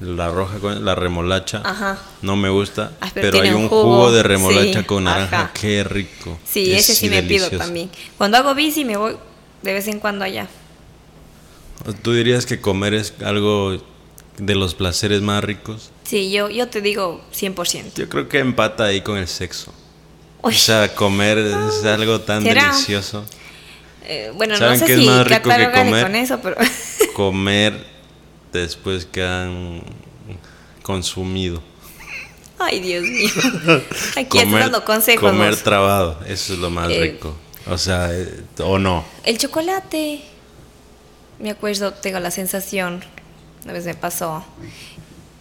Speaker 2: La roja, con- la remolacha.
Speaker 1: Ajá.
Speaker 2: No me gusta.
Speaker 1: Ah, pero
Speaker 2: pero hay un jugo,
Speaker 1: jugo,
Speaker 2: de remolacha
Speaker 1: sí,
Speaker 2: con naranja.
Speaker 1: ajá.
Speaker 2: Qué rico.
Speaker 1: Sí,
Speaker 2: Es
Speaker 1: ese sí me pido también. Cuando hago bici me voy de vez en cuando allá.
Speaker 2: ¿Tú dirías que comer es algo de los placeres más ricos?
Speaker 1: Sí, yo, yo te digo 100%.
Speaker 2: Yo creo que empata ahí con el sexo.
Speaker 1: Uy.
Speaker 2: O sea, comer es algo tan
Speaker 1: ¿Será?
Speaker 2: delicioso.
Speaker 1: Eh, bueno, no
Speaker 2: ¿Saben
Speaker 1: sé
Speaker 2: qué es
Speaker 1: si
Speaker 2: más rico que
Speaker 1: catalogarle
Speaker 2: comer?
Speaker 1: con eso, pero
Speaker 2: Comer después que han consumido.
Speaker 1: ay Dios mío, aquí estás dando consejos.
Speaker 2: comer trabado, eso es lo más
Speaker 1: Eh.
Speaker 2: rico. O sea, eh, o no.
Speaker 1: El chocolate, me acuerdo, tengo la sensación, una vez me pasó.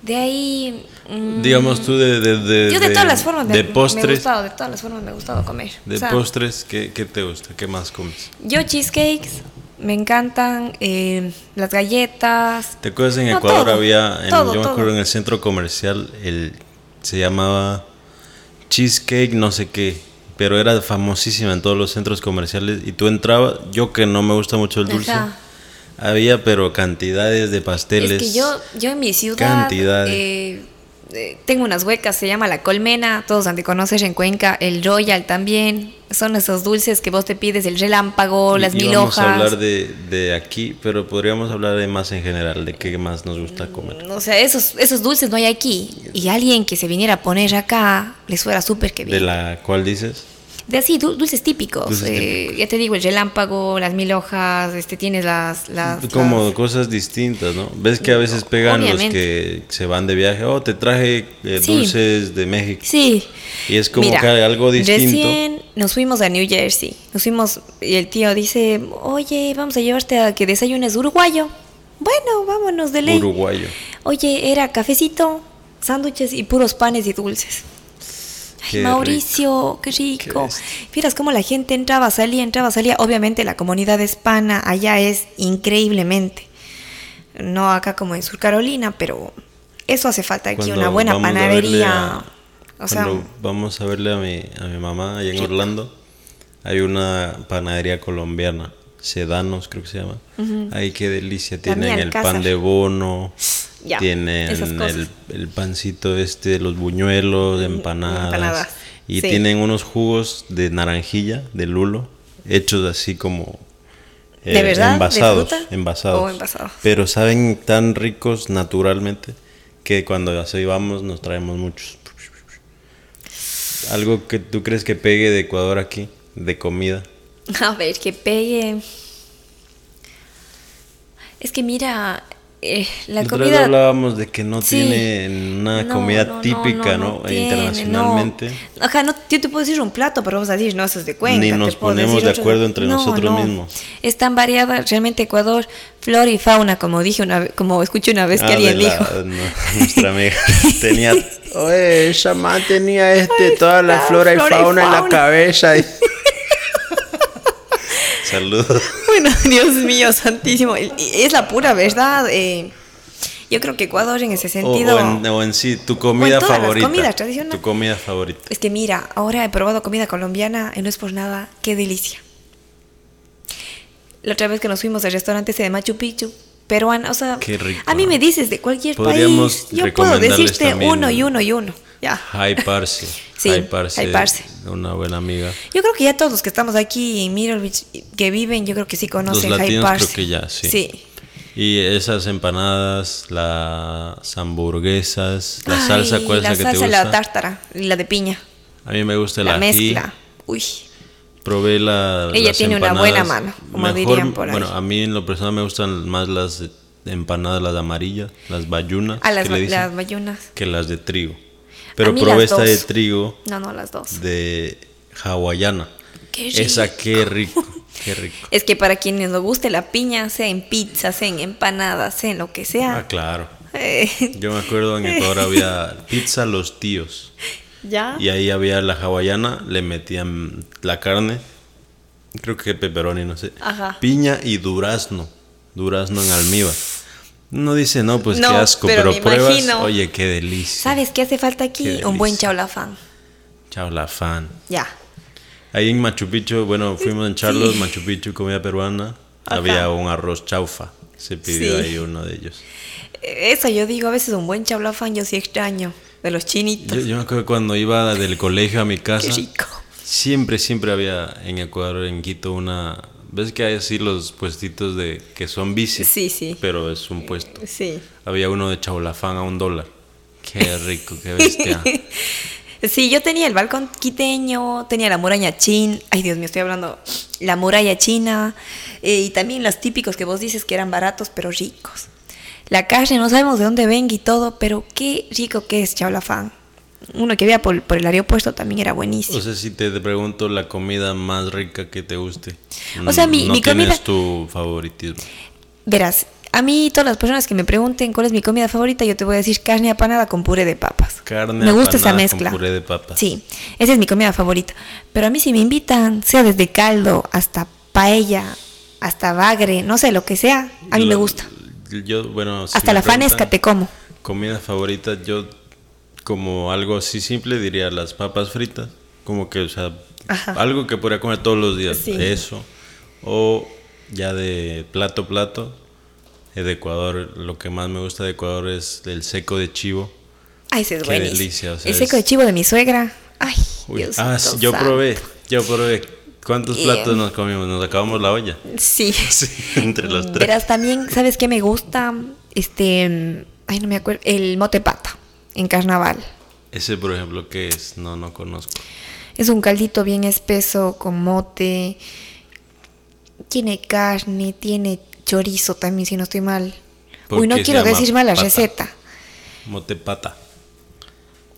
Speaker 1: De ahí, mm,
Speaker 2: Digamos tú de, de, de,
Speaker 1: yo de, todas las formas me,
Speaker 2: de
Speaker 1: me ha
Speaker 2: postres,
Speaker 1: gustado, de todas las formas me ha gustado comer.
Speaker 2: de
Speaker 1: O sea,
Speaker 2: postres, ¿qué, qué te gusta? ¿Qué más comes?
Speaker 1: yo cheesecakes, me encantan eh, las galletas.
Speaker 2: ¿Te acuerdas en
Speaker 1: No,
Speaker 2: Ecuador
Speaker 1: todo,
Speaker 2: había, en-
Speaker 1: todo,
Speaker 2: yo me
Speaker 1: todo.
Speaker 2: acuerdo en el centro comercial, el, se llamaba Cheesecake no sé qué, pero era famosísima en todos los centros comerciales y tú entrabas, yo que no me gusta mucho el dulce,
Speaker 1: Ajá.
Speaker 2: Había pero cantidades de pasteles.
Speaker 1: Es que yo, yo en mi ciudad eh, eh, tengo unas huecas, se llama la colmena, todos han de conocer en Cuenca, el Royal también, son esos dulces que vos te pides, el relámpago, las mil
Speaker 2: vamos
Speaker 1: hojas.
Speaker 2: a hablar de, de aquí, pero podríamos hablar de más en general, de qué más nos gusta comer.
Speaker 1: O sea, esos, esos dulces no hay aquí. Y alguien que se viniera a poner acá, les fuera súper que
Speaker 2: ¿De
Speaker 1: bien.
Speaker 2: la cual dices?
Speaker 1: De así, dul- dulces típicos.
Speaker 2: Dulces
Speaker 1: eh, Ya te digo, el relámpago, las mil hojas, este, tienes las... las
Speaker 2: Como
Speaker 1: las-
Speaker 2: cosas distintas, ¿no? Ves que a veces pegan
Speaker 1: Obviamente.
Speaker 2: los que se van de viaje, oh, te traje eh,
Speaker 1: Sí.
Speaker 2: dulces de México.
Speaker 1: Sí.
Speaker 2: Y es como
Speaker 1: Mira,
Speaker 2: que algo distinto.
Speaker 1: Recién nos fuimos a New Jersey. Nos fuimos y el tío dice, oye, vamos a llevarte a que desayunes uruguayo. Bueno, vámonos de ley.
Speaker 2: Uruguayo.
Speaker 1: Oye, era cafecito, sándwiches y puros panes y dulces. Ay, Mauricio, qué rico. Fíjate cómo la gente entraba, salía, entraba, salía. Obviamente la comunidad hispana allá es increíblemente. No acá como en Sur Carolina, pero eso hace falta aquí,
Speaker 2: Cuando
Speaker 1: una buena panadería.
Speaker 2: a-
Speaker 1: o sea,
Speaker 2: vamos a verle a mi, a mi mamá allá en Orlando, hay una panadería colombiana, Sedanos creo que se llama. Ay, qué delicia. Tienen el pan de bono,
Speaker 1: Ya,
Speaker 2: tienen
Speaker 1: esas cosas.
Speaker 2: el, el pancito este, los buñuelos, empanadas.
Speaker 1: empanadas,
Speaker 2: Y
Speaker 1: sí.
Speaker 2: tienen unos jugos de naranjilla, de lulo, hechos así como eh,
Speaker 1: ¿De verdad? ¿De fruta?
Speaker 2: envasados.
Speaker 1: Oh, envasados.
Speaker 2: Pero saben tan ricos naturalmente que cuando así vamos nos traemos muchos. Algo que tú crees que pegue de Ecuador aquí, de comida.
Speaker 1: A ver, que pegue. Es que mira, eh, la
Speaker 2: otra vez
Speaker 1: comida.
Speaker 2: hablábamos de que no
Speaker 1: Sí.
Speaker 2: tiene una
Speaker 1: No,
Speaker 2: comida
Speaker 1: no, no,
Speaker 2: típica, ¿no?
Speaker 1: tiene,
Speaker 2: Internacionalmente.
Speaker 1: no. Ajá, no, yo te puedo decir un plato, pero vos a decir, no, eso es de Cuenca.
Speaker 2: Ni nos ponemos de
Speaker 1: otro-
Speaker 2: acuerdo entre nosotros mismos.
Speaker 1: Es tan variada realmente Ecuador, flora y fauna, como dije una vez, como escuché una vez que
Speaker 2: Ah,
Speaker 1: alguien
Speaker 2: de la-
Speaker 1: dijo.
Speaker 2: no, nuestra amiga tenía. Oye, esa man tenía este, toda la
Speaker 1: está,
Speaker 2: flora y
Speaker 1: flora y
Speaker 2: fauna en la
Speaker 1: fauna.
Speaker 2: cabeza. Saludos.
Speaker 1: Bueno, Dios mío, santísimo. Es la pura verdad. eh, yo creo que Ecuador en ese sentido.
Speaker 2: o en, o en sí, tu comida
Speaker 1: todas las
Speaker 2: favorita.
Speaker 1: comidas tradicionales.
Speaker 2: Tu comida favorita.
Speaker 1: Es que mira, ahora he probado comida colombiana y no es por nada, qué delicia. La otra vez que nos fuimos al restaurante ese de Machu Picchu, peruano, o sea,
Speaker 2: Qué rico,
Speaker 1: a mí me dices de cualquier
Speaker 2: Podríamos
Speaker 1: país, yo puedo decirte
Speaker 2: también-
Speaker 1: uno y uno y uno. Ya.
Speaker 2: Hi Parce.
Speaker 1: Sí.
Speaker 2: Hi Parce. Una buena amiga.
Speaker 1: Yo creo que ya todos los que estamos aquí en Mirrorbeach que viven, yo creo que sí conocen
Speaker 2: Los
Speaker 1: High
Speaker 2: latinos creo que ya, sí.
Speaker 1: Sí.
Speaker 2: Y esas empanadas, las hamburguesas, la
Speaker 1: Ay,
Speaker 2: salsa, ¿cuál es
Speaker 1: la
Speaker 2: la que te
Speaker 1: salsa,
Speaker 2: gusta?
Speaker 1: la tártara y la de piña.
Speaker 2: A mí me gusta
Speaker 1: La
Speaker 2: ají.
Speaker 1: mezcla. Uy.
Speaker 2: Probé la.
Speaker 1: Ella
Speaker 2: las
Speaker 1: tiene una buena mano, como dirían por ahí.
Speaker 2: Bueno, a mí en lo personal me gustan más las empanadas, las amarillas, las bayunas,
Speaker 1: A las,
Speaker 2: que le dicen,
Speaker 1: las bayunas.
Speaker 2: que las de trigo. Pero probé esta de trigo
Speaker 1: No, no, las dos.
Speaker 2: de hawaiana.
Speaker 1: Qué
Speaker 2: Esa
Speaker 1: rico.
Speaker 2: qué rico, qué rico.
Speaker 1: Es que para quienes nos guste la piña, sea en pizza, sea en empanadas, sea en lo que
Speaker 2: Ah,
Speaker 1: sea.
Speaker 2: claro.
Speaker 1: eh,
Speaker 2: Yo me acuerdo en Ecuador había pizza los tíos.
Speaker 1: ¿Ya?
Speaker 2: Y ahí había la hawaiana, le metían la carne, creo que pepperoni, no sé.
Speaker 1: Ajá.
Speaker 2: Piña y durazno, durazno en almíbar. No dice, no, pues
Speaker 1: No,
Speaker 2: qué asco,
Speaker 1: pero
Speaker 2: pruebas,
Speaker 1: imagino.
Speaker 2: oye, qué delicia.
Speaker 1: ¿Sabes qué hace falta aquí?
Speaker 2: Qué
Speaker 1: Un buen chaulafán.
Speaker 2: Chao, la fan.
Speaker 1: Ya.
Speaker 2: Ahí en Machu Picchu, bueno, fuimos en Charlos, Machu Picchu, comida peruana,
Speaker 1: Ajá.
Speaker 2: había un arroz chaufa, se pidió
Speaker 1: Sí.
Speaker 2: ahí uno de ellos.
Speaker 1: Eso yo digo, a veces un buen chaulafán yo sí extraño. De los chinitos.
Speaker 2: Yo, yo me acuerdo cuando iba del colegio a mi
Speaker 1: Qué
Speaker 2: casa,
Speaker 1: rico.
Speaker 2: Siempre, siempre había en Ecuador, en Quito, una... ¿Ves que hay así los puestitos de que son bicis?
Speaker 1: Sí, sí.
Speaker 2: Pero es un puesto.
Speaker 1: Sí.
Speaker 2: Había uno de chaulafán a un dólar. Qué rico, qué bestia.
Speaker 1: Sí, yo tenía el balcón quiteño, tenía la muralla chin, ay Dios mío, estoy hablando, la muralla china, eh, y también los típicos que vos dices que eran baratos pero ricos. La carne, no sabemos de dónde venga y todo, pero qué rico que es chaulafán. Uno que había por, por el aeropuerto también era buenísimo.
Speaker 2: O sea, si te pregunto la comida más rica que te guste.
Speaker 1: O sea, mi-
Speaker 2: no
Speaker 1: mi comida-
Speaker 2: tu favoritismo.
Speaker 1: Verás, a mí todas las personas que me pregunten cuál es mi comida favorita, yo te voy a decir carne apanada con puré de papas.
Speaker 2: Carne
Speaker 1: me gusta esa
Speaker 2: apanada
Speaker 1: mezcla.
Speaker 2: con puré de papas.
Speaker 1: Sí, esa es mi comida favorita. Pero a mí si me invitan, sea desde caldo hasta paella, hasta bagre, no sé, lo que sea, a mí me gusta.
Speaker 2: Yo, bueno, si
Speaker 1: Hasta la fanesca te como.
Speaker 2: Comida favorita, yo como algo así simple diría las papas fritas. Como que, o sea,
Speaker 1: Ajá.
Speaker 2: algo que podría comer todos los días.
Speaker 1: Sí.
Speaker 2: Eso. O ya de plato plato. eh, De Ecuador, lo que más me gusta de Ecuador es el seco de chivo.
Speaker 1: Ay, ese es
Speaker 2: Qué
Speaker 1: buenísimo.
Speaker 2: delicia, o sea,
Speaker 1: El seco de chivo de mi suegra. Ay,
Speaker 2: Uy, ah, yo probé, yo probé. ¿Cuántos platos nos comimos? Nos acabamos la olla.
Speaker 1: Sí.
Speaker 2: Sí, entre los tres.
Speaker 1: Verás, también, ¿sabes qué me gusta? Este, mm, ay, no me acuerdo, el mote pata en carnaval.
Speaker 2: Ese, por ejemplo, ¿qué es? No, no conozco.
Speaker 1: Es un caldito bien espeso con mote. Tiene carne, tiene chorizo también, si no estoy mal.
Speaker 2: ¿Por
Speaker 1: Uy, no quiero decir mal la
Speaker 2: pata?
Speaker 1: receta.
Speaker 2: Motepata.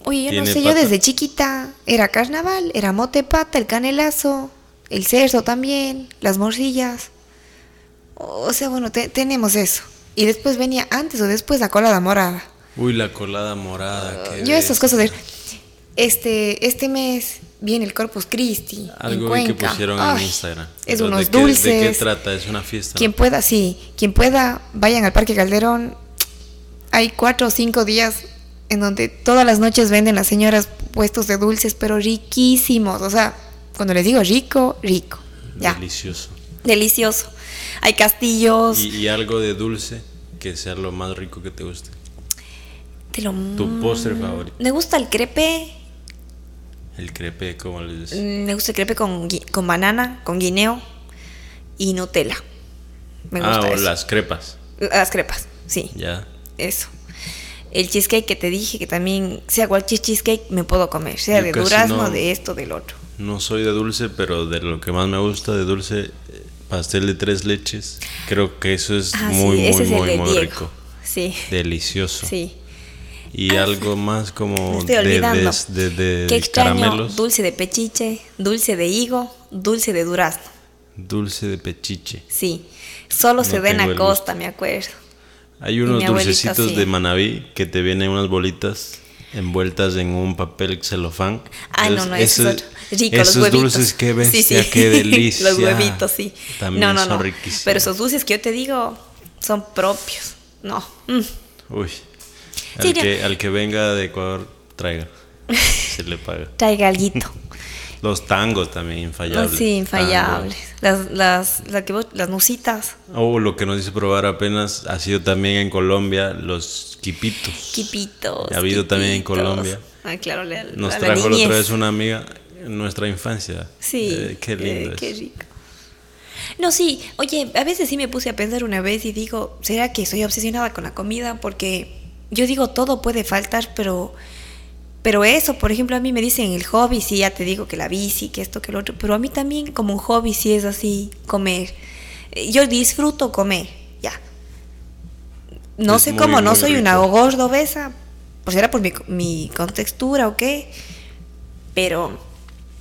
Speaker 1: Oye, yo no
Speaker 2: ¿Tiene
Speaker 1: sé, yo
Speaker 2: pata?
Speaker 1: desde chiquita era carnaval, era mote pata, el canelazo, el cerdo también, las morcillas. O sea, bueno, te- tenemos eso. Y después venía antes o después la colada morada.
Speaker 2: Uy, la colada morada. qué
Speaker 1: Yo esas
Speaker 2: bestia.
Speaker 1: cosas de... Este, este mes viene el Corpus Christi
Speaker 2: Algo
Speaker 1: en
Speaker 2: que pusieron
Speaker 1: Ay,
Speaker 2: en Instagram.
Speaker 1: Es
Speaker 2: Pero
Speaker 1: unos
Speaker 2: ¿de qué-
Speaker 1: dulces.
Speaker 2: ¿De qué trata? Es una fiesta.
Speaker 1: Quien
Speaker 2: ¿no?
Speaker 1: pueda, sí, quien pueda, vayan al Parque Calderón. Hay cuatro o cinco días en donde todas las noches venden las señoras puestos de dulces, pero riquísimos. O sea, cuando les digo rico, rico. Ya,
Speaker 2: Delicioso.
Speaker 1: delicioso. Hay castillos.
Speaker 2: Y, y algo de dulce que sea lo más rico que te guste.
Speaker 1: Te lo
Speaker 2: Tu postre favorito.
Speaker 1: Me gusta el crepe.
Speaker 2: El crepe, ¿cómo le dices?
Speaker 1: mm, Me gusta el crepe con, con banana, con guineo y Nutella. Me
Speaker 2: ah,
Speaker 1: gusta
Speaker 2: o
Speaker 1: eso.
Speaker 2: las crepas.
Speaker 1: Las crepas, sí.
Speaker 2: Ya.
Speaker 1: Eso. El cheesecake que te dije que también, sea cualquier cheesecake, me puedo comer. Sea
Speaker 2: Yo
Speaker 1: de durazno,
Speaker 2: no-
Speaker 1: de esto, del otro.
Speaker 2: No soy de dulce, pero de lo que más me gusta de dulce, eh, pastel de tres leches. Creo que eso es
Speaker 1: Ah,
Speaker 2: muy,
Speaker 1: sí,
Speaker 2: muy, muy, muy rico.
Speaker 1: Sí,
Speaker 2: Delicioso.
Speaker 1: sí.
Speaker 2: Y
Speaker 1: Ah,
Speaker 2: algo más como
Speaker 1: estoy
Speaker 2: de,
Speaker 1: olvidando.
Speaker 2: de, de- de
Speaker 1: Qué extraño.
Speaker 2: caramelos.
Speaker 1: Dulce de pechiche, dulce de higo, dulce de durazno.
Speaker 2: Dulce de pechiche.
Speaker 1: Sí. Solo se da en
Speaker 2: tengo el
Speaker 1: Acosta, me acuerdo.
Speaker 2: Hay unos dulcecitos
Speaker 1: sí.
Speaker 2: de Manaví que te vienen unas bolitas envueltas en un papel celofán.
Speaker 1: Ah, no, no, eso es
Speaker 2: Esos-.
Speaker 1: Rico, los
Speaker 2: esos
Speaker 1: huevitos.
Speaker 2: dulces, qué bestia,
Speaker 1: Sí, sí.
Speaker 2: qué delicia.
Speaker 1: los huevitos, sí.
Speaker 2: También
Speaker 1: no, no,
Speaker 2: son
Speaker 1: no.
Speaker 2: riquísimos.
Speaker 1: Pero esos dulces que yo te digo son propios. No. Mm.
Speaker 2: Uy. Al,
Speaker 1: Sí,
Speaker 2: que, al que venga de Ecuador, traiga. Se le paga.
Speaker 1: Traiga alguito.
Speaker 2: Los tangos también, infallables.
Speaker 1: Oh, sí, infallables. Las, las, la que vos- las nusitas,
Speaker 2: Oh, lo que nos hizo probar apenas ha sido también en Colombia los quipitos.
Speaker 1: quipitos.
Speaker 2: Ha habido también en. Colombia.
Speaker 1: Ay, claro, le,
Speaker 2: Nos
Speaker 1: a
Speaker 2: trajo la otra vez una amiga en nuestra infancia.
Speaker 1: Sí.
Speaker 2: Eh, qué lindo. es.
Speaker 1: qué rico. No, sí, oye, a veces sí me puse a pensar una vez y digo, ¿será que soy obsesionada con la comida? Porque yo digo, todo puede faltar, pero, pero eso, por ejemplo, a mí me dicen el hobby, sí, ya te digo que la bici, que esto, que lo otro, pero a mí también como un hobby sí es así, comer. Eh, Yo disfruto comer, ya. No
Speaker 2: Es
Speaker 1: sé
Speaker 2: muy,
Speaker 1: cómo, no soy una gorda obesa, pues será por mi, mi contextura o qué, pero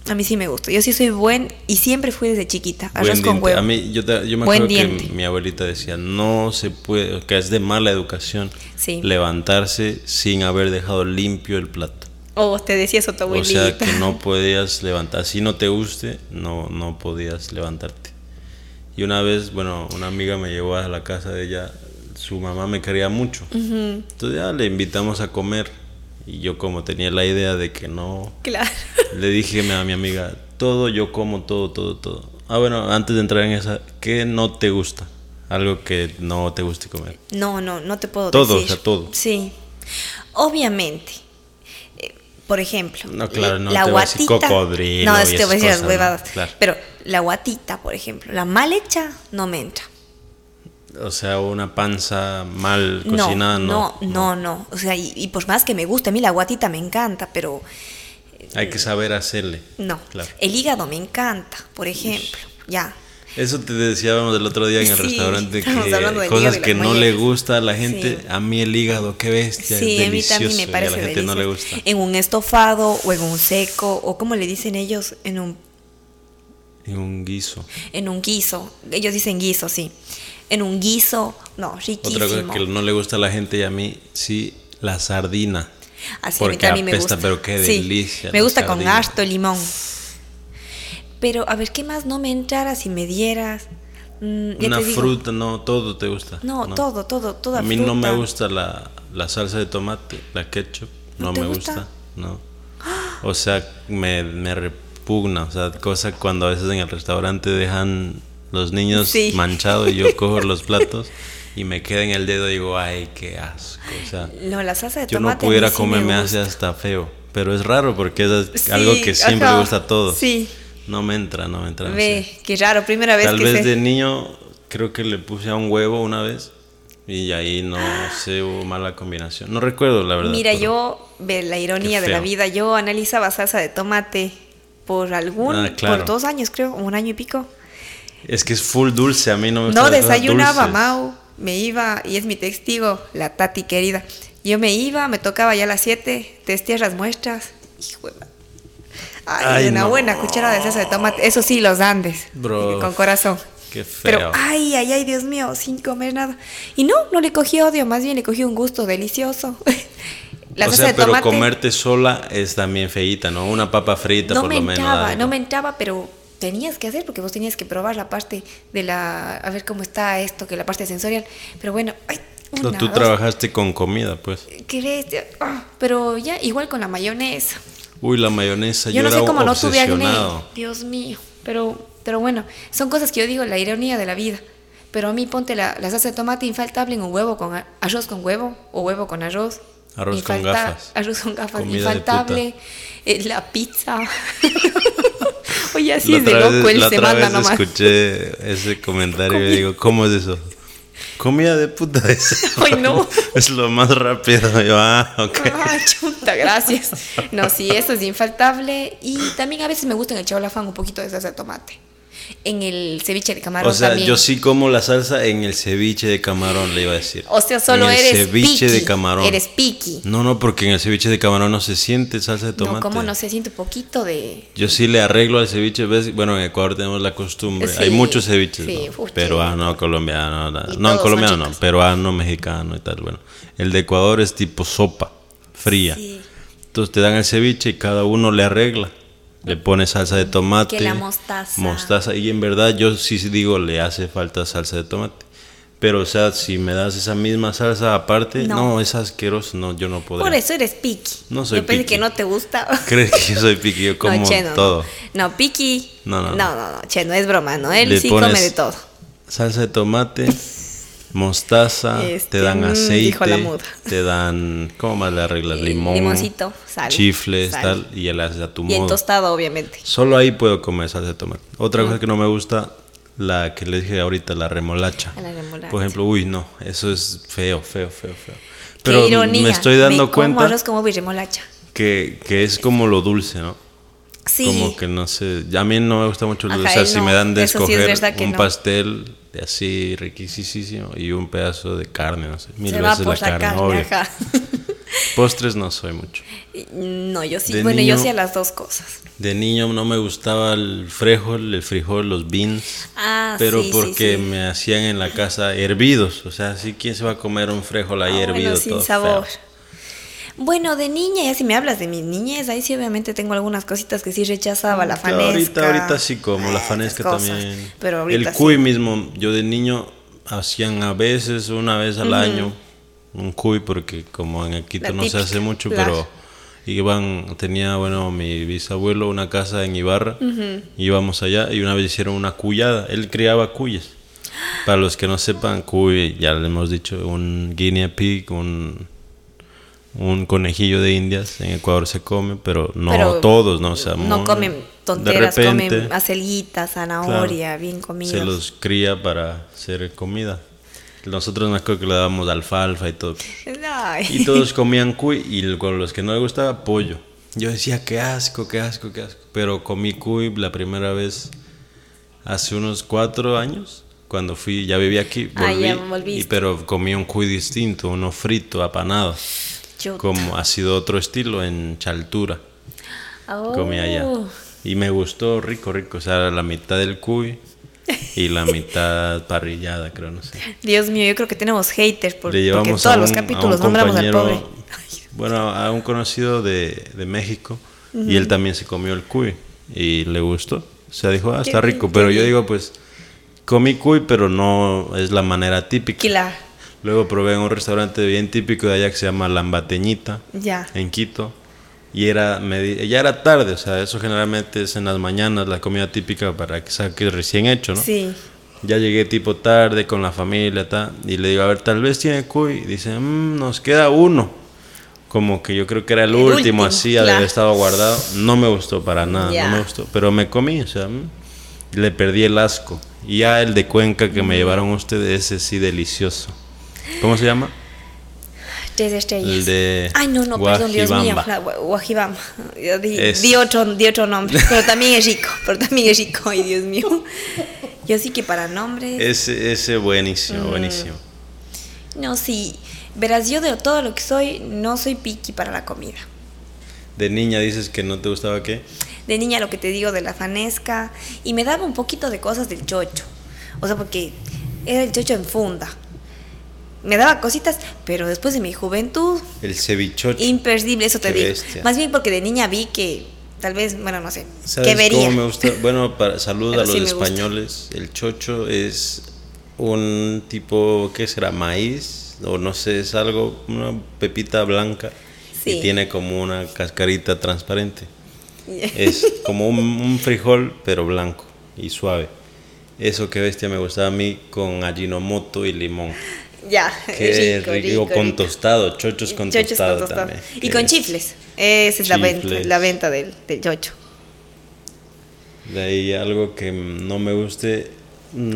Speaker 1: a mí sí me gusta. Yo sí soy buen y siempre fui desde chiquita, arroz con huevo.
Speaker 2: A mí, yo, te- yo me
Speaker 1: Buen
Speaker 2: acuerdo
Speaker 1: diente.
Speaker 2: que mi abuelita decía, no se puede, que es de mala educación
Speaker 1: Sí.
Speaker 2: levantarse sin haber dejado limpio el plato.
Speaker 1: Oh, te decía eso tu
Speaker 2: O
Speaker 1: abuelita.
Speaker 2: sea, que no podías levantar, si no te guste, no, no podías levantarte. Y una vez, bueno, una amiga me llevó a la casa de ella, su mamá me quería mucho. Entonces ya le invitamos a comer y yo como tenía la idea de que no,
Speaker 1: Claro.
Speaker 2: le dije a mi amiga, todo, yo como todo, todo, todo. Ah, bueno, antes de entrar en esa, ¿qué no te gusta? Algo que no te guste comer.
Speaker 1: No, no, no te puedo
Speaker 2: Todo,
Speaker 1: decir.
Speaker 2: o sea, todo.
Speaker 1: Sí. Obviamente. eh, Por ejemplo,
Speaker 2: No, claro, no
Speaker 1: la
Speaker 2: te voy a decir
Speaker 1: guatita.
Speaker 2: cocodrilo
Speaker 1: No,
Speaker 2: y
Speaker 1: te voy a decir las huevadas.
Speaker 2: Claro.
Speaker 1: Pero la guatita, por ejemplo, la mal hecha no me entra.
Speaker 2: O sea, una panza mal cocinada,
Speaker 1: no,
Speaker 2: no.
Speaker 1: no, no. O sea, y, y por más que me guste, a mí la guatita me encanta, pero
Speaker 2: Hay que saber hacerle.
Speaker 1: no.
Speaker 2: Claro.
Speaker 1: El hígado me encanta, por ejemplo. Ya.
Speaker 2: Eso te decíamos el otro día en el
Speaker 1: Sí,
Speaker 2: restaurante, que cosas que no le gusta a la gente,
Speaker 1: Sí.
Speaker 2: a mí el hígado, qué bestia,
Speaker 1: Sí,
Speaker 2: es
Speaker 1: a mí
Speaker 2: delicioso.
Speaker 1: también me
Speaker 2: y
Speaker 1: parece
Speaker 2: a la gente no le
Speaker 1: delicioso.
Speaker 2: gusta.
Speaker 1: En un estofado o en un seco, o como le dicen ellos, en un
Speaker 2: Y un guiso.
Speaker 1: en un guiso. Ellos dicen guiso, sí. En un guiso, no, riquísimo.
Speaker 2: Otra cosa que no le gusta a la gente y a mí, sí, la sardina.
Speaker 1: Así
Speaker 2: porque
Speaker 1: a mí me gusta.
Speaker 2: pero qué
Speaker 1: Sí,
Speaker 2: delicia.
Speaker 1: Me gusta con harto limón. Pero a ver, ¿qué más no me entrara si me dieras? Mm,
Speaker 2: Una fruta, no, todo te gusta.
Speaker 1: No, todo, todo, toda
Speaker 2: A mí no me gusta la, la salsa de tomate, la ketchup,
Speaker 1: ¿No
Speaker 2: no,
Speaker 1: te
Speaker 2: me
Speaker 1: gusta?
Speaker 2: gusta, no. O sea, me, me repugna, o sea, cosa cuando a veces en el restaurante dejan los niños
Speaker 1: Sí.
Speaker 2: manchados y yo cojo los platos y me queda en el dedo y digo, ay, qué asco, o sea,
Speaker 1: No, la salsa de
Speaker 2: yo no
Speaker 1: tomate.
Speaker 2: pudiera
Speaker 1: sí
Speaker 2: comer, me, hace hasta feo, pero es raro porque es
Speaker 1: Sí,
Speaker 2: algo que siempre gusta a todos.
Speaker 1: sí.
Speaker 2: No me entra, no me entra. no
Speaker 1: Ve,
Speaker 2: sé.
Speaker 1: qué raro, primera vez
Speaker 2: Tal
Speaker 1: que
Speaker 2: vez de niño creo que le puse a un huevo una vez y ahí no sé, hubo mala combinación. No recuerdo la verdad.
Speaker 1: Mira, yo, ve la ironía de la vida, yo analizaba salsa de tomate por algún,
Speaker 2: Ah, claro.
Speaker 1: por dos años creo, un año y pico.
Speaker 2: Es que es full dulce, a mí no me gusta
Speaker 1: No desayunaba. Mau. Me iba, y es mi testigo, la Tati querida. Yo me iba, me tocaba ya a las 7, testé las muestras. Hijo de Ay,
Speaker 2: Ay,
Speaker 1: una
Speaker 2: no.
Speaker 1: buena cuchara de salsa de tomate. Eso sí, los Andes.
Speaker 2: Bro.
Speaker 1: Con corazón.
Speaker 2: Qué feo.
Speaker 1: Pero, ay, ay, ay, Dios mío, sin comer nada. Y no, no le cogí odio, más bien le cogí un gusto delicioso. La
Speaker 2: o sea,
Speaker 1: de
Speaker 2: pero
Speaker 1: tomate
Speaker 2: comerte sola es también feíta, ¿no? Una papa frita
Speaker 1: no
Speaker 2: por
Speaker 1: me
Speaker 2: lo menos.
Speaker 1: entraba,
Speaker 2: algo.
Speaker 1: no me entraba, pero tenías que hacer porque vos tenías que probar la parte de la, a ver cómo está esto, que la parte sensorial. Pero bueno, ay,
Speaker 2: No,
Speaker 1: una,
Speaker 2: tú
Speaker 1: dos,
Speaker 2: trabajaste con comida, pues.
Speaker 1: qué. Ah, pero ya, igual con la mayonesa.
Speaker 2: Uy, la mayonesa, yo,
Speaker 1: Yo no sé
Speaker 2: era
Speaker 1: cómo no tuve acné. Dios mío. Pero, pero bueno, son cosas que yo digo, la ironía de la vida. Pero a mí ponte la, la salsa de tomate infaltable en un huevo con arroz con huevo o huevo con arroz.
Speaker 2: Arroz con
Speaker 1: Infalta-
Speaker 2: gafas.
Speaker 1: Arroz con gafas.
Speaker 2: Comida
Speaker 1: Infaltable. eh, la pizza. Oye, así es de loco,
Speaker 2: vez-
Speaker 1: él
Speaker 2: la
Speaker 1: se
Speaker 2: otra
Speaker 1: manda
Speaker 2: vez
Speaker 1: nomás.
Speaker 2: escuché ese comentario y digo, ¿cómo es eso? Comida de puta es.
Speaker 1: Ay, no.
Speaker 2: Es lo más rápido. Yo, ah, ok.
Speaker 1: Ah, chuta, gracias. No, sí, eso es infaltable. Y también a veces me gusta en el chaolafán un poquito de salsa de tomate. En el ceviche de camarón
Speaker 2: O sea,
Speaker 1: también.
Speaker 2: yo sí como la salsa en el ceviche de camarón, le iba a decir.
Speaker 1: O sea, solo
Speaker 2: En el
Speaker 1: eres
Speaker 2: ceviche
Speaker 1: piqui.
Speaker 2: de camarón.
Speaker 1: Eres piqui.
Speaker 2: No, no, porque en el ceviche de camarón no se siente salsa de tomate.
Speaker 1: No, como no se siente un poquito de.
Speaker 2: Yo sí le arreglo al ceviche, ¿ves? Bueno, en Ecuador tenemos la costumbre.
Speaker 1: Sí,
Speaker 2: Hay muchos ceviches,
Speaker 1: sí,
Speaker 2: ¿no? Peruano, colombiano, no, no colombiano, no, peruano, mexicano y tal. Bueno, el de Ecuador es tipo sopa, fría.
Speaker 1: Sí.
Speaker 2: Entonces te dan el ceviche y cada uno le arregla. Le pone salsa de tomate.
Speaker 1: Que la mostaza.
Speaker 2: Mostaza. Y en verdad yo sí digo, le hace falta salsa de tomate. Pero, o sea, si me das esa misma salsa aparte,
Speaker 1: No.
Speaker 2: no, es asqueroso, no, yo no podría.
Speaker 1: Por eso eres piqui.
Speaker 2: No soy
Speaker 1: Yo pensé
Speaker 2: piqui.
Speaker 1: que no te gusta.
Speaker 2: ¿Crees que yo soy piqui? Yo como
Speaker 1: no, che, no,
Speaker 2: todo.
Speaker 1: No, piqui.
Speaker 2: No, no, no.
Speaker 1: no, no, no, che, no es broma, ¿no? Él
Speaker 2: Le
Speaker 1: sí come de todo.
Speaker 2: Salsa de tomate, mostaza,
Speaker 1: Este,
Speaker 2: te dan
Speaker 1: mm,
Speaker 2: aceite,
Speaker 1: la
Speaker 2: te dan, ¿cómo más le arreglas?
Speaker 1: Eh,
Speaker 2: Limón,
Speaker 1: limoncito, sal,
Speaker 2: chifles,
Speaker 1: sal.
Speaker 2: tal, y el haces a tu
Speaker 1: Y en
Speaker 2: modo.
Speaker 1: tostado, obviamente.
Speaker 2: Solo ahí puedo comer salsa de tomate. Otra cosa que no me gusta, la que le dije ahorita, la remolacha.
Speaker 1: La remolacha.
Speaker 2: Por ejemplo, uy, no, eso es feo, feo, feo, feo.
Speaker 1: Qué
Speaker 2: Pero
Speaker 1: ironía.
Speaker 2: me estoy dando
Speaker 1: Me como
Speaker 2: cuenta
Speaker 1: arroz como remolacha.
Speaker 2: que, que es como lo dulce, ¿no?
Speaker 1: Sí.
Speaker 2: Como que no sé, a mí no me gusta mucho el dulce. O sea, si me dan de
Speaker 1: eso sí es
Speaker 2: escoger un
Speaker 1: no.
Speaker 2: pastel de así riquísimo y un pedazo de carne, no sé, mil
Speaker 1: Se va
Speaker 2: veces
Speaker 1: por
Speaker 2: la
Speaker 1: la
Speaker 2: carne,
Speaker 1: carne.
Speaker 2: Postres no soy mucho.
Speaker 1: No, yo sí.
Speaker 2: De
Speaker 1: bueno,
Speaker 2: niño-
Speaker 1: yo sí a las dos cosas.
Speaker 2: De niño no me gustaba el frijol, el frijol, los beans.
Speaker 1: Ah,
Speaker 2: pero
Speaker 1: sí,
Speaker 2: porque
Speaker 1: sí.
Speaker 2: me hacían en la casa hervidos. O sea, sí, ¿quién se va a comer un frijol ahí
Speaker 1: Ah,
Speaker 2: hervido?
Speaker 1: bueno, sin
Speaker 2: todo
Speaker 1: sabor.
Speaker 2: feo?
Speaker 1: Bueno, de niña, ya si me hablas de mi niñez, ahí sí obviamente tengo algunas cositas que sí rechazaba, la
Speaker 2: Claro,
Speaker 1: fanesca.
Speaker 2: Ahorita, ahorita sí como, la fanesca también.
Speaker 1: Pero ahorita
Speaker 2: el cuy
Speaker 1: sí.
Speaker 2: mismo, yo de niño hacían a veces, una vez al año, un cuy, porque como en Quito
Speaker 1: La
Speaker 2: no se hace mucho, pero iban, tenía, bueno, mi bisabuelo una casa en Ibarra, íbamos allá y una vez hicieron una cuyada, él criaba cuyes. Para los que no sepan, cuy, ya le hemos dicho, un guinea pig, un, un conejillo de indias, en Ecuador se come, pero no
Speaker 1: Pero
Speaker 2: todos, ¿no? O sea,
Speaker 1: no
Speaker 2: muy-
Speaker 1: comen
Speaker 2: de
Speaker 1: tonteras,
Speaker 2: repente,
Speaker 1: comen acelguitas, zanahoria, bien comidos.
Speaker 2: se los cría para hacer comida. Nosotros me acuerdo que le dábamos alfalfa y todo.
Speaker 1: Ay.
Speaker 2: Y todos comían cuy y con los que no les gustaba pollo. Yo decía, qué asco, qué asco, qué asco. Pero comí cuy la primera vez hace unos cuatro años. Cuando fui, ya vivía aquí,
Speaker 1: Ah,
Speaker 2: volví.
Speaker 1: ya volviste.
Speaker 2: y, pero comí un cuy distinto, uno frito, apanado. Como ha sido otro estilo en Chaltura.
Speaker 1: Oh.
Speaker 2: Comí allá. Y me gustó rico, rico. O sea, la mitad del cuy y la mitad parrillada, creo, no sé.
Speaker 1: Dios mío, yo creo que tenemos haters por,
Speaker 2: Le
Speaker 1: porque todos
Speaker 2: un,
Speaker 1: los capítulos nombramos al pobre.
Speaker 2: bueno, a un conocido de, de México y él también se comió el cuy y le gustó. O sea, dijo, ah, está rico. Pero yo digo, pues, comí cuy, pero no es la manera típica.
Speaker 1: Claro.
Speaker 2: Luego probé en un restaurante bien típico de allá que se llama Lambateñita,
Speaker 1: Ya.
Speaker 2: en Quito. Y era ya era tarde, o sea, eso generalmente es en las mañanas la comida típica para que saques recién hecho, ¿no?
Speaker 1: Sí.
Speaker 2: Ya llegué tipo tarde con la familia ta, y le digo, a ver, tal vez tiene cuy. Y dice, "Mm, nos queda uno. Como que yo creo que era el,
Speaker 1: El
Speaker 2: último,
Speaker 1: último,
Speaker 2: así,
Speaker 1: claro.
Speaker 2: haber estado guardado. No me gustó para nada, no me gustó. Pero me comí, o sea, mm, le perdí el asco. Y ya el de Cuenca que me llevaron ustedes, ese sí delicioso. ¿Cómo se llama?
Speaker 1: Tres estrellas.
Speaker 2: El de
Speaker 1: Ay, no, no, perdón, Dios mío.
Speaker 2: Guajibamba.
Speaker 1: la- gua- Guajibamba. Di, di otro, di otro nombre. Pero también es rico. Pero también es rico. Ay, Dios mío. Yo sí que para nombres.
Speaker 2: Ese, ese
Speaker 1: Mm.
Speaker 2: buenísimo, buenísimo.
Speaker 1: No, sí. Verás, yo de todo lo que soy, no soy piqui para la comida.
Speaker 2: De niña dices que no te gustaba qué?
Speaker 1: De niña lo que te digo de la fanesca. Y me daba un poquito de cosas del chocho. O sea, porque era el chocho en funda. Me daba cositas, pero después de mi juventud,
Speaker 2: El cevichocho.
Speaker 1: imperdible, eso te digo.
Speaker 2: bestia.
Speaker 1: Más bien porque de niña vi que tal vez, bueno, no sé,
Speaker 2: ¿Sabes
Speaker 1: que vería.
Speaker 2: cómo me gusta? Bueno, para salud a los
Speaker 1: sí me gusta.
Speaker 2: españoles, el chocho es un tipo, ¿qué será? Maíz, o no sé, es algo, una pepita blanca
Speaker 1: Sí.
Speaker 2: y tiene como una cascarita transparente. Es como un, un frijol, pero blanco y suave. Eso que bestia me gustaba a mí con ajinomoto y limón.
Speaker 1: Ya,
Speaker 2: Qué
Speaker 1: rico,
Speaker 2: rico,
Speaker 1: rico,
Speaker 2: con
Speaker 1: rico.
Speaker 2: tostado, chochos con
Speaker 1: Chochos
Speaker 2: tostado
Speaker 1: con tostado.
Speaker 2: también.
Speaker 1: Y con
Speaker 2: es-
Speaker 1: chifles. Esa es la venta, la venta del, del chocho.
Speaker 2: De ahí algo que no me guste,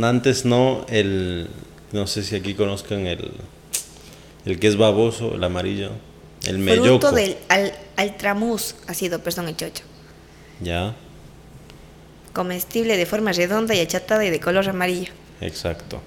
Speaker 2: antes no, el, no sé si aquí conozcan el, el que es baboso, el amarillo, el melloco.
Speaker 1: Fruto del al, altramuz ha sido, perdón, el chocho.
Speaker 2: Ya,
Speaker 1: Comestible de forma redonda y achatada y de color amarillo.
Speaker 2: exacto.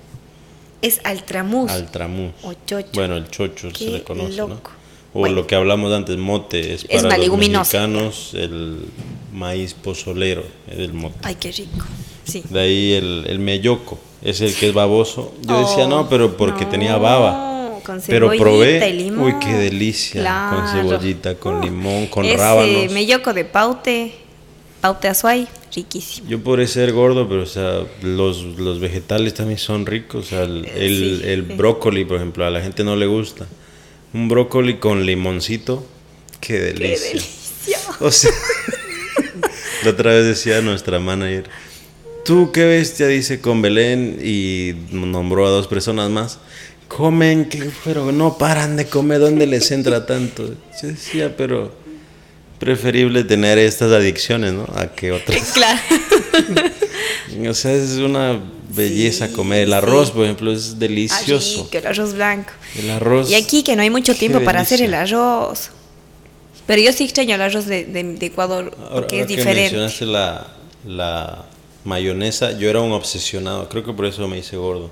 Speaker 1: Es altramuz.
Speaker 2: Altramuz.
Speaker 1: O chocho.
Speaker 2: Bueno, el chocho se
Speaker 1: Qué
Speaker 2: le conoce,
Speaker 1: loco.
Speaker 2: ¿no? O
Speaker 1: Bueno.
Speaker 2: lo que hablamos antes, mote, es
Speaker 1: Es
Speaker 2: para los
Speaker 1: maleguminoso.
Speaker 2: mexicanos el maíz pozolero, es el mote.
Speaker 1: Ay, qué rico. Sí.
Speaker 2: De ahí el, el melloco, es el que es baboso. Yo decía,
Speaker 1: Oh,
Speaker 2: no, pero porque
Speaker 1: no,
Speaker 2: tenía baba.
Speaker 1: con
Speaker 2: Pero
Speaker 1: cebollita
Speaker 2: probé,
Speaker 1: y limón.
Speaker 2: uy, qué delicia, con cebollita, con
Speaker 1: Oh,
Speaker 2: limón, con
Speaker 1: ese
Speaker 2: rábanos.
Speaker 1: melloco de paute, paute azuay, riquísimo.
Speaker 2: Yo por ser gordo, pero o sea, los, los vegetales también son ricos. O sea, el,
Speaker 1: Eh,
Speaker 2: el,
Speaker 1: sí,
Speaker 2: el
Speaker 1: sí.
Speaker 2: brócoli, por ejemplo, a la gente no le gusta. Un brócoli con limoncito, qué
Speaker 1: Qué
Speaker 2: delicia.
Speaker 1: delicia.
Speaker 2: O sea, la otra vez decía nuestra manager, tú qué bestia, dice con Belén y nombró a dos personas más. Comen, pero no paran de comer, ¿dónde les entra tanto? Yo decía, pero preferible tener estas adicciones, ¿no? A que otras.
Speaker 1: Claro.
Speaker 2: O sea, es una belleza
Speaker 1: Sí,
Speaker 2: comer. El arroz,
Speaker 1: sí.
Speaker 2: por ejemplo, es delicioso.
Speaker 1: Que el arroz blanco.
Speaker 2: El arroz.
Speaker 1: Y aquí que no hay mucho tiempo para hacer el arroz. Pero yo sí extraño el arroz de, de- de Ecuador
Speaker 2: Ahora,
Speaker 1: porque
Speaker 2: ahora
Speaker 1: es
Speaker 2: que
Speaker 1: diferente.
Speaker 2: mencionaste la, la mayonesa, yo era un obsesionado. Creo que por eso me hice gordo.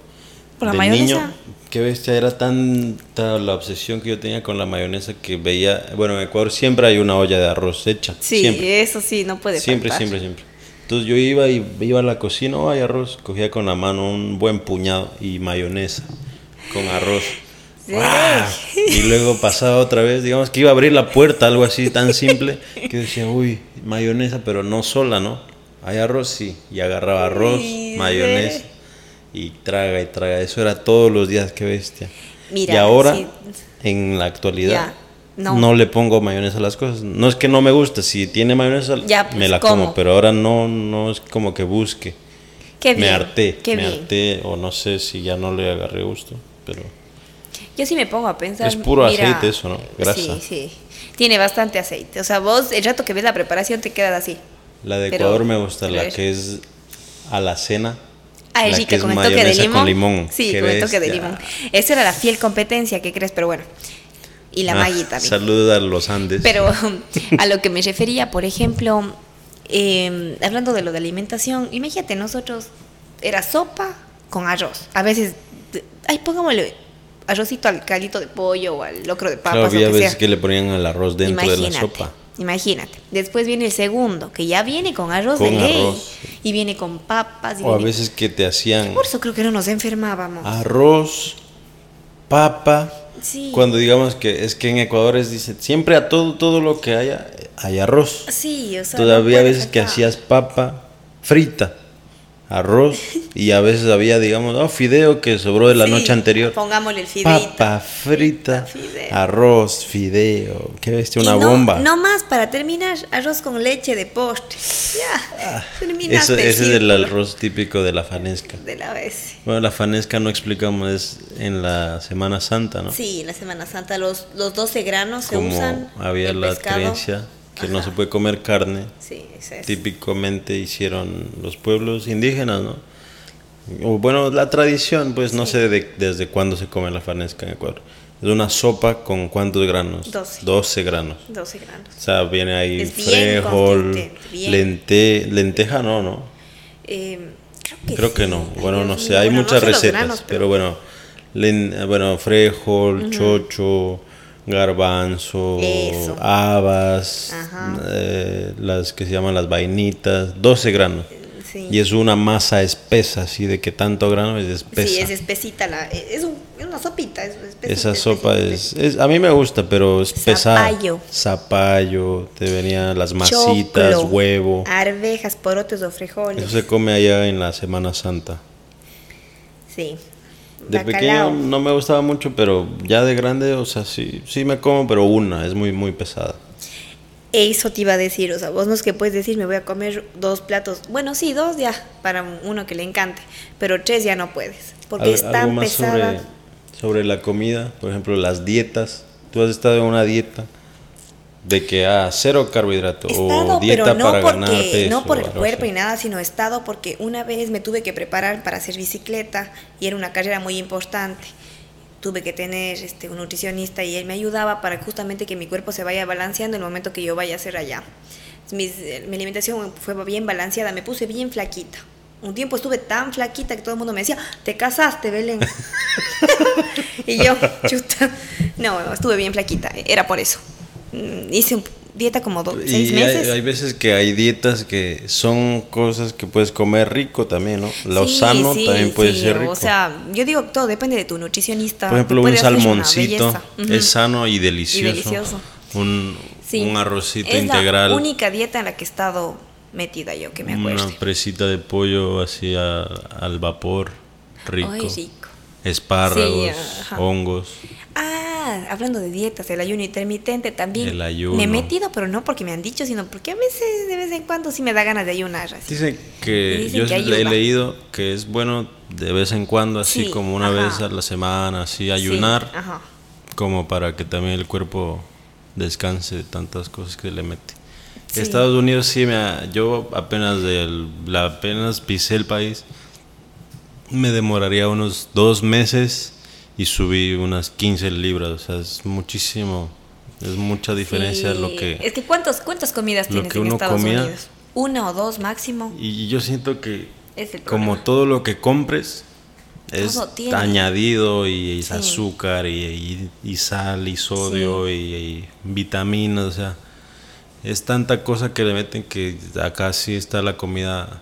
Speaker 1: ¿Por la
Speaker 2: De
Speaker 1: mayonesa?
Speaker 2: niño, qué bestia, era tanta la obsesión que yo tenía con la mayonesa que veía. Bueno, en Ecuador siempre hay una olla de arroz hecha.
Speaker 1: Sí,
Speaker 2: siempre.
Speaker 1: eso sí, no puede
Speaker 2: Siempre,
Speaker 1: faltar.
Speaker 2: siempre, siempre. Entonces yo iba y iba a la cocina, oh, hay arroz, cogía con la mano un buen puñado y mayonesa con arroz.
Speaker 1: Sí.
Speaker 2: Y luego pasaba otra vez, digamos que iba a abrir la puerta, algo así tan simple, que decía, uy, mayonesa, pero no sola, ¿no? Hay arroz, sí. Y agarraba arroz,
Speaker 1: Uy,
Speaker 2: mayonesa y traga y traga. Eso era todos los días, qué bestia.
Speaker 1: Mira,
Speaker 2: y ahora,
Speaker 1: sí.
Speaker 2: en la actualidad,
Speaker 1: Ya, no.
Speaker 2: no. le pongo mayonesa a las cosas. No es que no me guste, si tiene mayonesa,
Speaker 1: Ya, pues,
Speaker 2: me la
Speaker 1: ¿cómo?
Speaker 2: como, pero ahora no, no es como que busque.
Speaker 1: Qué bien.
Speaker 2: me harté,
Speaker 1: Qué
Speaker 2: me
Speaker 1: bien.
Speaker 2: harté, o no sé si ya no le agarré gusto, pero...
Speaker 1: Yo sí me pongo a pensar.
Speaker 2: Es puro
Speaker 1: mira,
Speaker 2: aceite eso, ¿no? Grasa.
Speaker 1: Sí, sí. Tiene bastante aceite. O sea, vos el rato que ves la preparación te quedas así.
Speaker 2: La de
Speaker 1: Pero-
Speaker 2: Ecuador me gusta, la que es a la cena.
Speaker 1: Ah, rica,
Speaker 2: que
Speaker 1: con el toque de limón.
Speaker 2: con limón.
Speaker 1: Sí,
Speaker 2: Qué
Speaker 1: con el toque de
Speaker 2: bestia.
Speaker 1: limón. Esa era la fiel competencia, ¿qué crees? Pero bueno. Y la
Speaker 2: Ah,
Speaker 1: Maggi también.
Speaker 2: Saludos a los Andes.
Speaker 1: Pero a lo que me refería, por ejemplo, eh, hablando de lo de alimentación, imagínate, nosotros era sopa con arroz. A veces, ay, pongámosle arrocito al caldito de pollo o al locro de papas.
Speaker 2: Claro, había veces que le ponían el arroz dentro de la sopa.
Speaker 1: Imagínate. Después viene el segundo, que ya viene con arroz
Speaker 2: Con
Speaker 1: de ley.
Speaker 2: arroz.
Speaker 1: Y viene con papas. Y
Speaker 2: O a veces que te hacían
Speaker 1: Por eso creo que no nos enfermábamos.
Speaker 2: arroz, papa.
Speaker 1: Sí.
Speaker 2: Cuando digamos que es que en Ecuador es, dice, siempre a todo, todo lo que haya, hay arroz.
Speaker 1: Sí, o sea.
Speaker 2: Todavía
Speaker 1: no
Speaker 2: a veces que hacías papa frita, arroz, y a veces había, digamos, oh, fideo que sobró de la
Speaker 1: Sí,
Speaker 2: noche anterior.
Speaker 1: Pongámosle el fideito.
Speaker 2: Papa frita,
Speaker 1: fideo.
Speaker 2: arroz, fideo, qué bestia, una
Speaker 1: Y no,
Speaker 2: bomba.
Speaker 1: No más para terminar, arroz con leche de postre. Ya, terminaste
Speaker 2: Eso, ese es el arroz típico de la fanesca.
Speaker 1: de la vez.
Speaker 2: Bueno, la fanesca no explicamos, es en la Semana Santa, ¿no?
Speaker 1: Sí, en la Semana Santa los, los 12 granos se
Speaker 2: Como
Speaker 1: usan.
Speaker 2: había la
Speaker 1: pescado.
Speaker 2: creencia que no se puede comer carne,
Speaker 1: Sí, es.
Speaker 2: típicamente hicieron los pueblos indígenas, ¿no? O bueno, la tradición, pues no sé de- desde cuándo se come la fanesca en Ecuador. Es una sopa con cuántos granos?
Speaker 1: Doce.
Speaker 2: 12 granos.
Speaker 1: 12 granos.
Speaker 2: O sea, viene ahí frijol, lente, lenteja, no, no.
Speaker 1: Eh, creo que,
Speaker 2: Creo que
Speaker 1: sí.
Speaker 2: no. Bueno, no sé, hay
Speaker 1: Bueno, no
Speaker 2: muchas
Speaker 1: sé
Speaker 2: recetas,
Speaker 1: granos,
Speaker 2: pero bueno, len- bueno, frijol, chocho, garbanzo,
Speaker 1: Eso.
Speaker 2: habas, eh, las que se llaman las vainitas, 12 granos.
Speaker 1: Sí.
Speaker 2: Y es una masa espesa, así de que tanto grano es espesa.
Speaker 1: Sí, es espesita. La, es, un- es una sopita. Es espesita,
Speaker 2: Esa sopa es, a mí me gusta, pero es pesada.
Speaker 1: Zapallo.
Speaker 2: Zapallo, te venían las masitas,
Speaker 1: Choclo,
Speaker 2: huevo.
Speaker 1: Arvejas, porotos o frijoles.
Speaker 2: Eso se come allá en la Semana Santa.
Speaker 1: Sí.
Speaker 2: De
Speaker 1: Bacalao.
Speaker 2: pequeño no me gustaba mucho, pero ya de grande, o sea, sí, sí me como, pero una, es muy, muy pesada.
Speaker 1: Eso te iba a decir, o sea, vos no es que puedes decir, me voy a comer dos platos. Bueno, sí, dos ya, para uno que le encante, pero tres ya no puedes, porque
Speaker 2: Al-
Speaker 1: es
Speaker 2: algo
Speaker 1: tan
Speaker 2: más
Speaker 1: pesada.
Speaker 2: sobre, sobre la comida, por ejemplo, las dietas. Tú has estado en una dieta de que ah, cero carbohidrato
Speaker 1: He
Speaker 2: o
Speaker 1: estado,
Speaker 2: dieta
Speaker 1: pero no
Speaker 2: para
Speaker 1: porque,
Speaker 2: ganar peso.
Speaker 1: no por el cuerpo y nada, sino estado porque una vez me tuve que preparar para hacer bicicleta y era una carrera muy importante. Tuve que tener este, un nutricionista y él me ayudaba para justamente que mi cuerpo se vaya balanceando en el momento que yo vaya a hacer allá. Mis- eh, mi alimentación fue bien balanceada, me puse bien flaquita. Un tiempo estuve tan flaquita que todo el mundo me decía, te casaste, Belén. y yo, chuta. No, no, estuve bien flaquita, era por eso. Mm, Hice un- dieta como do-
Speaker 2: Y
Speaker 1: seis
Speaker 2: hay-
Speaker 1: meses.
Speaker 2: Hay, veces que hay dietas que son cosas que puedes comer rico también, ¿no? Lo
Speaker 1: Sí,
Speaker 2: sano
Speaker 1: sí,
Speaker 2: también puede
Speaker 1: sí,
Speaker 2: ser rico.
Speaker 1: O sea, yo digo, todo depende de tu nutricionista.
Speaker 2: Por ejemplo, un salmoncito es sano y delicioso.
Speaker 1: delicioso.
Speaker 2: Un, un arrocito
Speaker 1: es
Speaker 2: integral.
Speaker 1: la única dieta en la que he estado metida yo, que me acuerdo.
Speaker 2: Una presita de pollo así a- al vapor, rico.
Speaker 1: Ay, rico.
Speaker 2: Espárragos, hongos.
Speaker 1: Hablando de dietas, el ayuno intermitente también.
Speaker 2: El ayuno.
Speaker 1: Me he metido, pero no porque me han dicho, sino porque a veces, de vez en cuando, sí me da ganas de ayunar. Así.
Speaker 2: Dicen que
Speaker 1: dicen
Speaker 2: yo
Speaker 1: que
Speaker 2: he leído que es bueno de vez en cuando, así
Speaker 1: Sí,
Speaker 2: como una
Speaker 1: ajá.
Speaker 2: vez a la semana, así
Speaker 1: Sí,
Speaker 2: ayunar,
Speaker 1: ajá.
Speaker 2: como para que también el cuerpo descanse de tantas cosas que le mete.
Speaker 1: Sí.
Speaker 2: Estados Unidos sí me ha- yo apenas del, la apenas pisé el país me demoraría unos dos meses y subí unas 15 libras, o sea, es muchísimo, es mucha diferencia
Speaker 1: Sí.
Speaker 2: lo que
Speaker 1: Es que ¿cuántos, ¿cuántas comidas
Speaker 2: lo
Speaker 1: tienes
Speaker 2: que
Speaker 1: en
Speaker 2: uno
Speaker 1: Estados
Speaker 2: comía.
Speaker 1: Unidos? Una o dos máximo.
Speaker 2: y yo siento que como todo lo que compres es añadido y, y
Speaker 1: Sí.
Speaker 2: azúcar y, y- y sal y sodio y, y vitaminas, o sea, es tanta cosa que le meten que acá sí está la comida,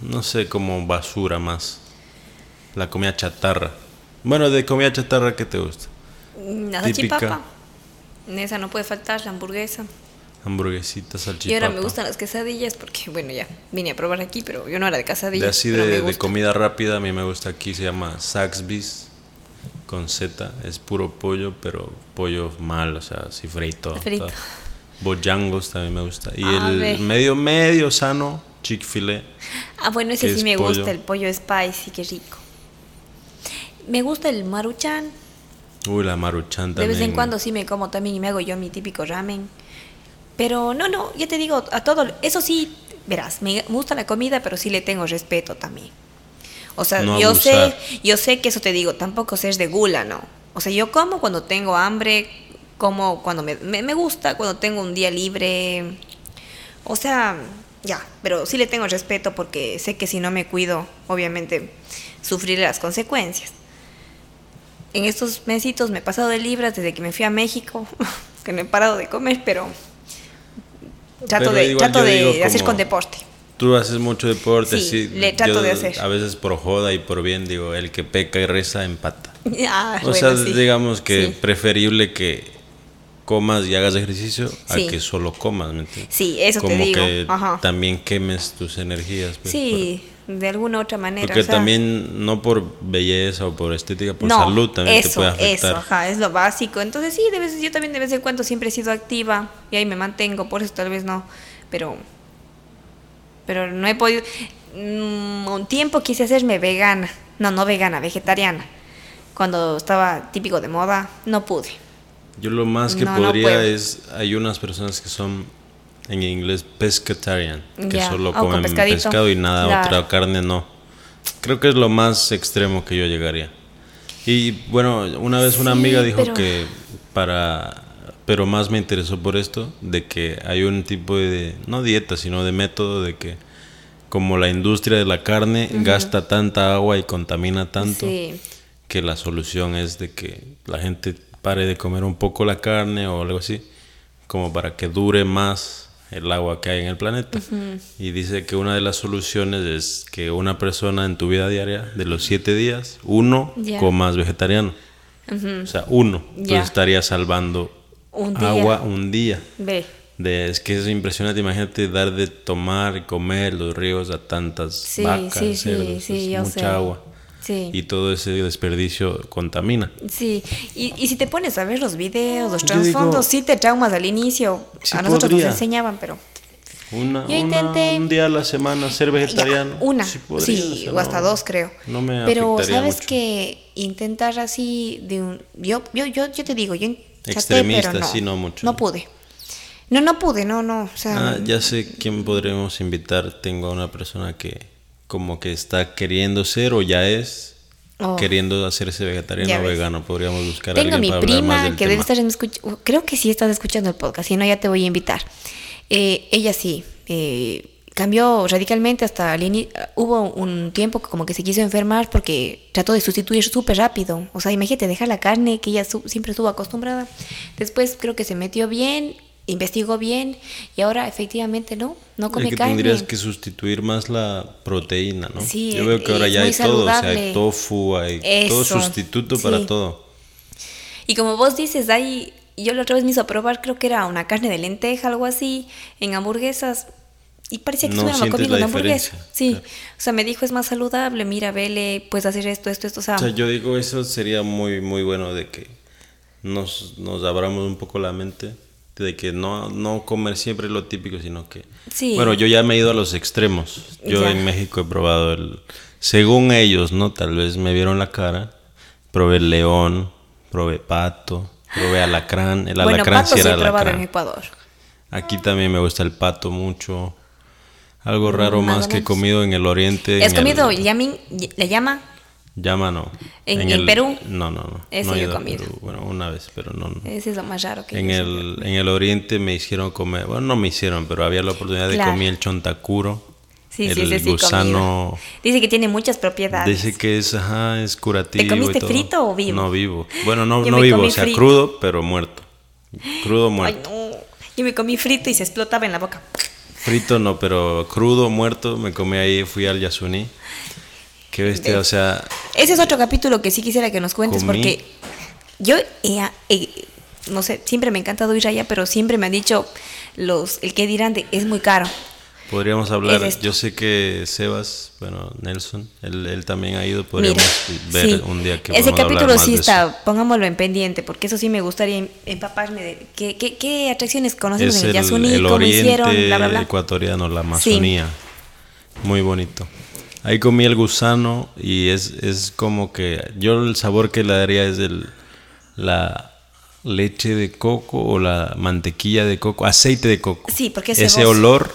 Speaker 2: no sé, como basura más, la comida chatarra. Bueno, de comida chatarra, ¿qué te gusta?
Speaker 1: La
Speaker 2: Típica.
Speaker 1: salchipapa. En esa no puede faltar la hamburguesa.
Speaker 2: Hamburguesitas, salchipapa.
Speaker 1: Y ahora me gustan las quesadillas porque, bueno, ya vine a probar aquí, pero yo no era de quesadillas.
Speaker 2: De así
Speaker 1: pero me
Speaker 2: de,
Speaker 1: gusta.
Speaker 2: comida rápida, a mí me gusta aquí, se llama Saxby's con Z, es puro pollo, pero pollo mal, o sea, así frito.
Speaker 1: Frito.
Speaker 2: Bojangos también me gusta. Y
Speaker 1: A
Speaker 2: el
Speaker 1: ver.
Speaker 2: medio, medio sano, Chick-fil-A.
Speaker 1: Ah, bueno, ese
Speaker 2: que
Speaker 1: sí
Speaker 2: es
Speaker 1: me
Speaker 2: pollo.
Speaker 1: gusta, el pollo spicy, qué rico. Me gusta el maruchan.
Speaker 2: Uy, la maruchan
Speaker 1: De
Speaker 2: también.
Speaker 1: vez en cuando sí me como también y me hago yo mi típico ramen. Pero no, no, ya te digo, a todo, eso sí, verás, me gusta la comida, pero sí le tengo respeto también. O sea,
Speaker 2: No
Speaker 1: yo sé, yo sé que eso te digo, tampoco ser de gula, ¿no? O sea, yo como cuando tengo hambre, como cuando me, me, me gusta, cuando tengo un día libre. O sea, ya, pero sí le tengo respeto porque sé que si no me cuido, obviamente sufriré las consecuencias. En estos mesitos me he pasado de libras desde que me fui a México, que no he parado de comer, pero trato
Speaker 2: Pero
Speaker 1: de,
Speaker 2: igual
Speaker 1: trato de hacer con deporte.
Speaker 2: Tú haces mucho deporte,
Speaker 1: Sí,
Speaker 2: sí.
Speaker 1: le trato
Speaker 2: yo
Speaker 1: de hacer.
Speaker 2: A veces por joda y por bien, digo, el que peca y reza empata.
Speaker 1: Ah,
Speaker 2: O
Speaker 1: bueno,
Speaker 2: sea,
Speaker 1: sí.
Speaker 2: digamos que
Speaker 1: Sí.
Speaker 2: preferible que comas y hagas ejercicio a que solo comas, ¿me entiendes?
Speaker 1: Sí, eso te
Speaker 2: Como
Speaker 1: digo.
Speaker 2: que
Speaker 1: Ajá.
Speaker 2: también quemes tus energías. pues,
Speaker 1: Sí, de alguna otra manera.
Speaker 2: porque
Speaker 1: o sea,
Speaker 2: también, no por belleza o por estética, por
Speaker 1: no,
Speaker 2: salud también
Speaker 1: eso,
Speaker 2: te puede afectar.
Speaker 1: Eso, ajá, es lo básico. Entonces sí, de vez, yo también de vez en cuando siempre he sido activa y ahí me mantengo, por eso tal vez no, pero pero no he podido mm, un tiempo quise hacerme vegana, no, no vegana, vegetariana. Cuando estaba típico de moda, no pude.
Speaker 2: Yo lo más que
Speaker 1: No,
Speaker 2: podría es, hay unas personas que son en inglés pescatarian, que
Speaker 1: Ya,
Speaker 2: solo comen
Speaker 1: pescadito.
Speaker 2: pescado y nada,
Speaker 1: Claro.
Speaker 2: otra carne no. Creo que es lo más extremo que yo llegaría. Y bueno, una vez una
Speaker 1: Sí,
Speaker 2: amiga dijo
Speaker 1: pero-
Speaker 2: que para, pero más me interesó por esto, de que hay un tipo de, no dieta, sino de método de que como la industria de la carne gasta tanta agua y contamina tanto,
Speaker 1: Sí.
Speaker 2: que la solución es de que la gente pare de comer un poco la carne o algo así, como para que dure más el agua que hay en el planeta. Y dice que una de las soluciones es que una persona en tu vida diaria, de los siete días, uno
Speaker 1: Ya.
Speaker 2: comas vegetariano. O sea, uno. Entonces estaría salvando
Speaker 1: Un día.
Speaker 2: agua un día.
Speaker 1: Ve.
Speaker 2: De, es que es impresionante, imagínate dar de tomar y comer los ríos a tantas
Speaker 1: Sí,
Speaker 2: vacas,
Speaker 1: sí, sí,
Speaker 2: cerdos,
Speaker 1: sí,
Speaker 2: es mucha
Speaker 1: sé.
Speaker 2: agua.
Speaker 1: Sí.
Speaker 2: Y todo ese desperdicio contamina.
Speaker 1: Sí, y, y si te pones a ver los videos, los trasfondos, sí te traumas al inicio.
Speaker 2: Sí
Speaker 1: a nosotros
Speaker 2: podría.
Speaker 1: nos enseñaban, pero
Speaker 2: Una,
Speaker 1: Yo
Speaker 2: una- un día a la semana ser vegetariano.
Speaker 1: Ya, una,
Speaker 2: Sí,
Speaker 1: o hasta
Speaker 2: no-
Speaker 1: dos creo.
Speaker 2: No me
Speaker 1: Pero sabes
Speaker 2: mucho.
Speaker 1: que intentar así de un yo yo yo, yo te digo, yo
Speaker 2: Extremista,
Speaker 1: pero no,
Speaker 2: sí, no mucho,
Speaker 1: No
Speaker 2: ¿no?
Speaker 1: pude. No, no pude, no, no, o sea,
Speaker 2: Ah, ya sé quién podremos invitar. Tengo a una persona que como que está queriendo ser o ya es
Speaker 1: Oh.
Speaker 2: queriendo hacerse vegetariano o vegano. Podríamos buscar a
Speaker 1: Tengo a
Speaker 2: alguien
Speaker 1: mi
Speaker 2: para hablar más
Speaker 1: prima
Speaker 2: del
Speaker 1: que debe
Speaker 2: tema.
Speaker 1: estar en escuch- creo que sí estás escuchando el podcast, si no ya te voy a invitar. Eh, ella sí, eh, cambió radicalmente hasta el hubo un tiempo que como que se quiso enfermar porque trató de sustituir súper rápido. O sea, imagínate dejar la carne que ella siempre estuvo acostumbrada. Después creo que se metió bien, investigó bien y ahora efectivamente no, no
Speaker 2: Es
Speaker 1: come
Speaker 2: que
Speaker 1: carne.
Speaker 2: tendrías que sustituir más la proteína, ¿no?
Speaker 1: Sí,
Speaker 2: Yo veo que ahora
Speaker 1: es
Speaker 2: ya hay todo, o sea, hay tofu, hay todo sustituto
Speaker 1: sí.
Speaker 2: para todo.
Speaker 1: Y como vos dices, ahí yo la otra vez me hizo probar, creo que era una carne de lenteja, algo así, en hamburguesas. Y parecía que
Speaker 2: No
Speaker 1: estuviéramos comiendo una hamburguesa. Sí.
Speaker 2: claro.
Speaker 1: O sea, me dijo, es más saludable, mira, vele, puedes hacer esto, esto, esto. O sea,
Speaker 2: O sea, yo digo, eso sería muy, muy bueno de que nos, nos abramos un poco la mente, de que no, no comer siempre lo típico, sino que...
Speaker 1: Sí.
Speaker 2: Bueno, yo ya me he ido a los extremos. Yo
Speaker 1: Ya.
Speaker 2: en México he probado el... Según ellos, ¿no? Tal vez me vieron la cara. Probé el león, probé pato, probé alacrán. El
Speaker 1: bueno,
Speaker 2: alacrán
Speaker 1: pato
Speaker 2: sí era
Speaker 1: probado en
Speaker 2: alacrán.
Speaker 1: Ecuador.
Speaker 2: Aquí también me gusta el pato mucho. Algo raro
Speaker 1: más
Speaker 2: más que he comido en el oriente.
Speaker 1: ¿Has comido
Speaker 2: el-
Speaker 1: yamin, la llama?
Speaker 2: Llama no.
Speaker 1: ¿En- en Perú?
Speaker 2: No, no, no.
Speaker 1: Ese
Speaker 2: no
Speaker 1: yo he
Speaker 2: ido
Speaker 1: comido.
Speaker 2: Perú. Bueno, una vez, pero no. no.
Speaker 1: Ese es lo más raro que
Speaker 2: En
Speaker 1: yo
Speaker 2: el, en el oriente me hicieron comer, bueno, no me hicieron, pero había la oportunidad de
Speaker 1: Claro.
Speaker 2: comer el chontacuro.
Speaker 1: Sí,
Speaker 2: el
Speaker 1: sí, sí, sí,
Speaker 2: gusano.
Speaker 1: Dice que tiene muchas propiedades.
Speaker 2: Dice que es, ajá, es curativo.
Speaker 1: ¿Te comiste
Speaker 2: y todo.
Speaker 1: frito o vivo?
Speaker 2: No, vivo. Bueno, no, no vivo, o sea,
Speaker 1: frito.
Speaker 2: crudo, pero muerto. Crudo,
Speaker 1: Ay,
Speaker 2: muerto.
Speaker 1: no. Yo me comí frito y se explotaba en la boca.
Speaker 2: Frito no, pero crudo, muerto, me comí ahí, fui al Yasuní. Qué bestia, o sea,
Speaker 1: Ese es otro capítulo que sí quisiera que nos cuentes
Speaker 2: Comí.
Speaker 1: porque yo, eh, eh, no sé, siempre me ha encantado ir allá, pero siempre me han dicho los, el que dirán de, es muy caro.
Speaker 2: podríamos hablar.
Speaker 1: Es.
Speaker 2: Yo sé que Sebas, bueno, Nelson, él, él también ha ido, podríamos
Speaker 1: Mira,
Speaker 2: ver
Speaker 1: sí.
Speaker 2: un día que
Speaker 1: Ese capítulo sí está, pongámoslo en pendiente, porque eso sí me gustaría em- empaparme de qué, qué, qué atracciones conocemos
Speaker 2: Es
Speaker 1: en el Yasuní,
Speaker 2: el
Speaker 1: cómo hicieron, bla, bla, bla.
Speaker 2: ecuatoriano, la Amazonía. Muy bonito. Ahí comí el gusano y es, es como que yo el sabor que le daría es el, la leche de coco o la mantequilla de coco, aceite de coco.
Speaker 1: Sí, porque es
Speaker 2: ese olor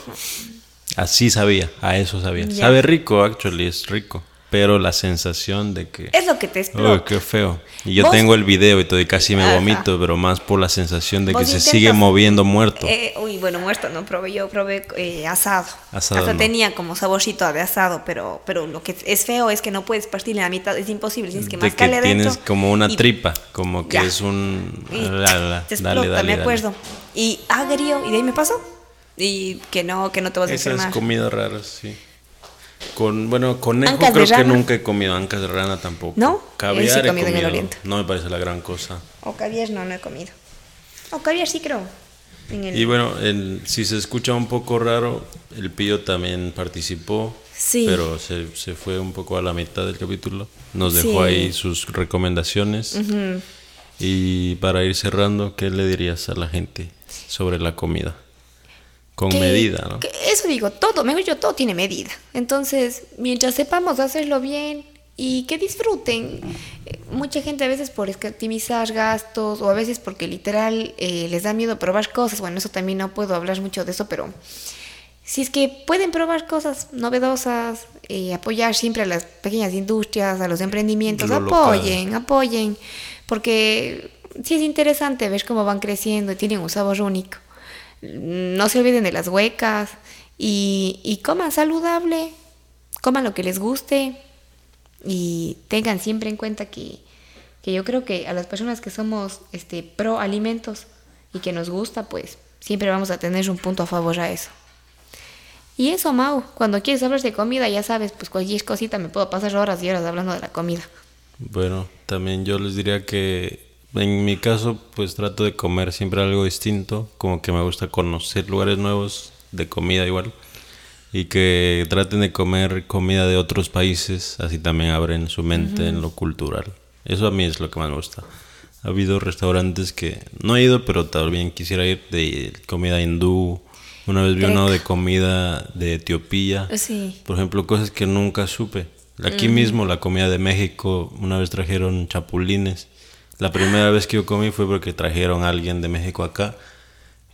Speaker 2: así sabía, a eso sabía. Sabe rico, actually, es rico, pero la sensación de que
Speaker 1: Es lo que te explota.
Speaker 2: Uy, qué feo. Y yo
Speaker 1: Vos-
Speaker 2: tengo el video y todo y casi me
Speaker 1: Ajá.
Speaker 2: vomito, pero más por la sensación de que se sigue moviendo muerto.
Speaker 1: Eh, uy, bueno, muerto no probé, yo probé eh, asado.
Speaker 2: Asado
Speaker 1: Hasta
Speaker 2: no.
Speaker 1: tenía como saborcito de asado, pero, pero lo que es feo es que no puedes partirle la mitad, es imposible, tienes que
Speaker 2: de que tienes como una
Speaker 1: y-
Speaker 2: tripa, como que
Speaker 1: Ya.
Speaker 2: es un... la, la,
Speaker 1: te
Speaker 2: dale,
Speaker 1: explota,
Speaker 2: dale,
Speaker 1: me
Speaker 2: dale.
Speaker 1: acuerdo. Y agrio, y de ahí me pasó. Y que no, que no te vas a
Speaker 2: Esas
Speaker 1: enfermar.
Speaker 2: comidas raras, sí. Con, bueno, conejo
Speaker 1: Ancas
Speaker 2: creo que nunca he comido, ancas de rana tampoco.
Speaker 1: ¿No?
Speaker 2: Caviar
Speaker 1: sí he
Speaker 2: he
Speaker 1: comido en el oriente.
Speaker 2: no me parece la gran cosa.
Speaker 1: O caviar no, no he comido. O caviar sí creo. En el-
Speaker 2: Y bueno, el- si se escucha un poco raro, el Pío también participó,
Speaker 1: Sí.
Speaker 2: pero se, se fue un poco a la mitad del capítulo. Nos dejó
Speaker 1: Sí.
Speaker 2: ahí sus recomendaciones. Y para ir cerrando, ¿qué le dirías a la gente sobre la comida? Con
Speaker 1: que-
Speaker 2: medida, ¿no?
Speaker 1: eso digo, todo, mejor yo todo tiene medida. Entonces, mientras sepamos hacerlo bien y que disfruten, mucha gente a veces por optimizar gastos o a veces porque literal eh, les da miedo probar cosas, bueno, eso también no puedo hablar mucho de eso, pero si es que pueden probar cosas novedosas, eh, apoyar siempre a las pequeñas industrias, a los emprendimientos,
Speaker 2: Lo local.
Speaker 1: apoyen, apoyen, porque sí es interesante ver cómo van creciendo y tienen un sabor único. No se olviden de las huecas y, y coman saludable, coman lo que les guste y tengan siempre en cuenta que, que yo creo que a las personas que somos este, pro alimentos y que nos gusta, pues siempre vamos a tener un punto a favor a eso. Y eso, Mau, cuando quieres hablar de comida, ya sabes, pues cualquier cosita me puedo pasar horas y horas hablando de la comida.
Speaker 2: Bueno, también yo les diría que en mi caso pues trato de comer siempre algo distinto, como que me gusta conocer lugares nuevos de comida igual y que traten de comer comida de otros países, así también abren su mente en lo cultural. Eso a mí es lo que más me gusta. Ha habido restaurantes que no he ido, pero también quisiera ir de comida hindú Una vez vi uno
Speaker 1: Greca.
Speaker 2: de comida de Etiopía.
Speaker 1: Sí.
Speaker 2: Por ejemplo, cosas que nunca supe. Aquí mismo, la comida de México, una vez trajeron chapulines. La primera vez que yo comí fue porque trajeron a alguien de México acá.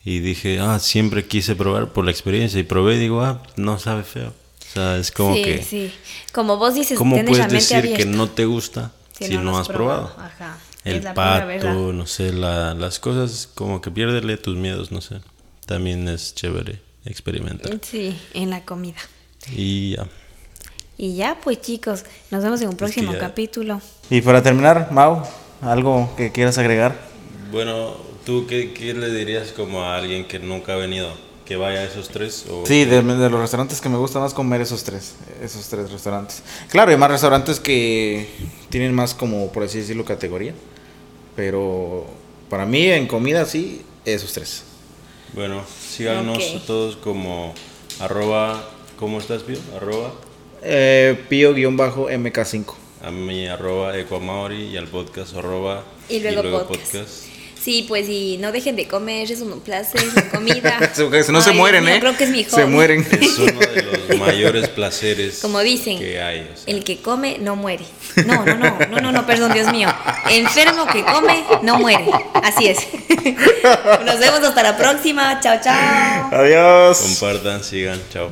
Speaker 2: Y dije, ah, siempre quise probar por la experiencia. Y probé y digo, ah, no sabe feo. O sea, es como
Speaker 1: sí,
Speaker 2: que...
Speaker 1: sí. Como vos dices,
Speaker 2: ¿Cómo puedes
Speaker 1: la mente
Speaker 2: decir que no te gusta si, no, has probado?
Speaker 1: Ajá.
Speaker 2: El
Speaker 1: es la pura verdad.
Speaker 2: pato, no sé, la- las cosas como que piérdele tus miedos, no sé. También es chévere experimentar.
Speaker 1: Sí, en la comida.
Speaker 2: Y ya.
Speaker 1: Y ya, pues chicos, nos vemos en un próximo capítulo.
Speaker 3: Y para terminar, Mau, algo que quieras agregar.
Speaker 2: Bueno, ¿tú qué, qué le dirías como a alguien que nunca ha venido? ¿Que vaya a esos tres? O
Speaker 3: Sí, de, de los restaurantes que me gusta más comer esos tres, esos tres restaurantes. Claro, hay más restaurantes que tienen más como, por así decirlo, categoría. Pero para mí en comida sí, esos tres.
Speaker 2: Bueno, síganos
Speaker 1: Ok.
Speaker 2: todos como arroba, ¿cómo estás, Pío? Arroba,
Speaker 3: Eh, Pío-MK5.
Speaker 2: A mi arroba ecuamaori y al podcast arroba
Speaker 1: Y luego podcast. Sí, pues y no dejen de comer, es un placer la comida.
Speaker 3: Se- no se mueren, ¿eh?
Speaker 1: Creo que es mi
Speaker 3: Se
Speaker 1: hobby.
Speaker 3: mueren.
Speaker 2: Es uno de los mayores placeres
Speaker 1: Como dicen,
Speaker 2: que hay. o sea.
Speaker 1: el que come no muere. No, no, no, no, no, no, perdón, Dios mío. Enfermo que come no muere. Así es. Nos vemos hasta la próxima. Chao, chao.
Speaker 3: Adiós.
Speaker 2: Compartan, sigan, chao.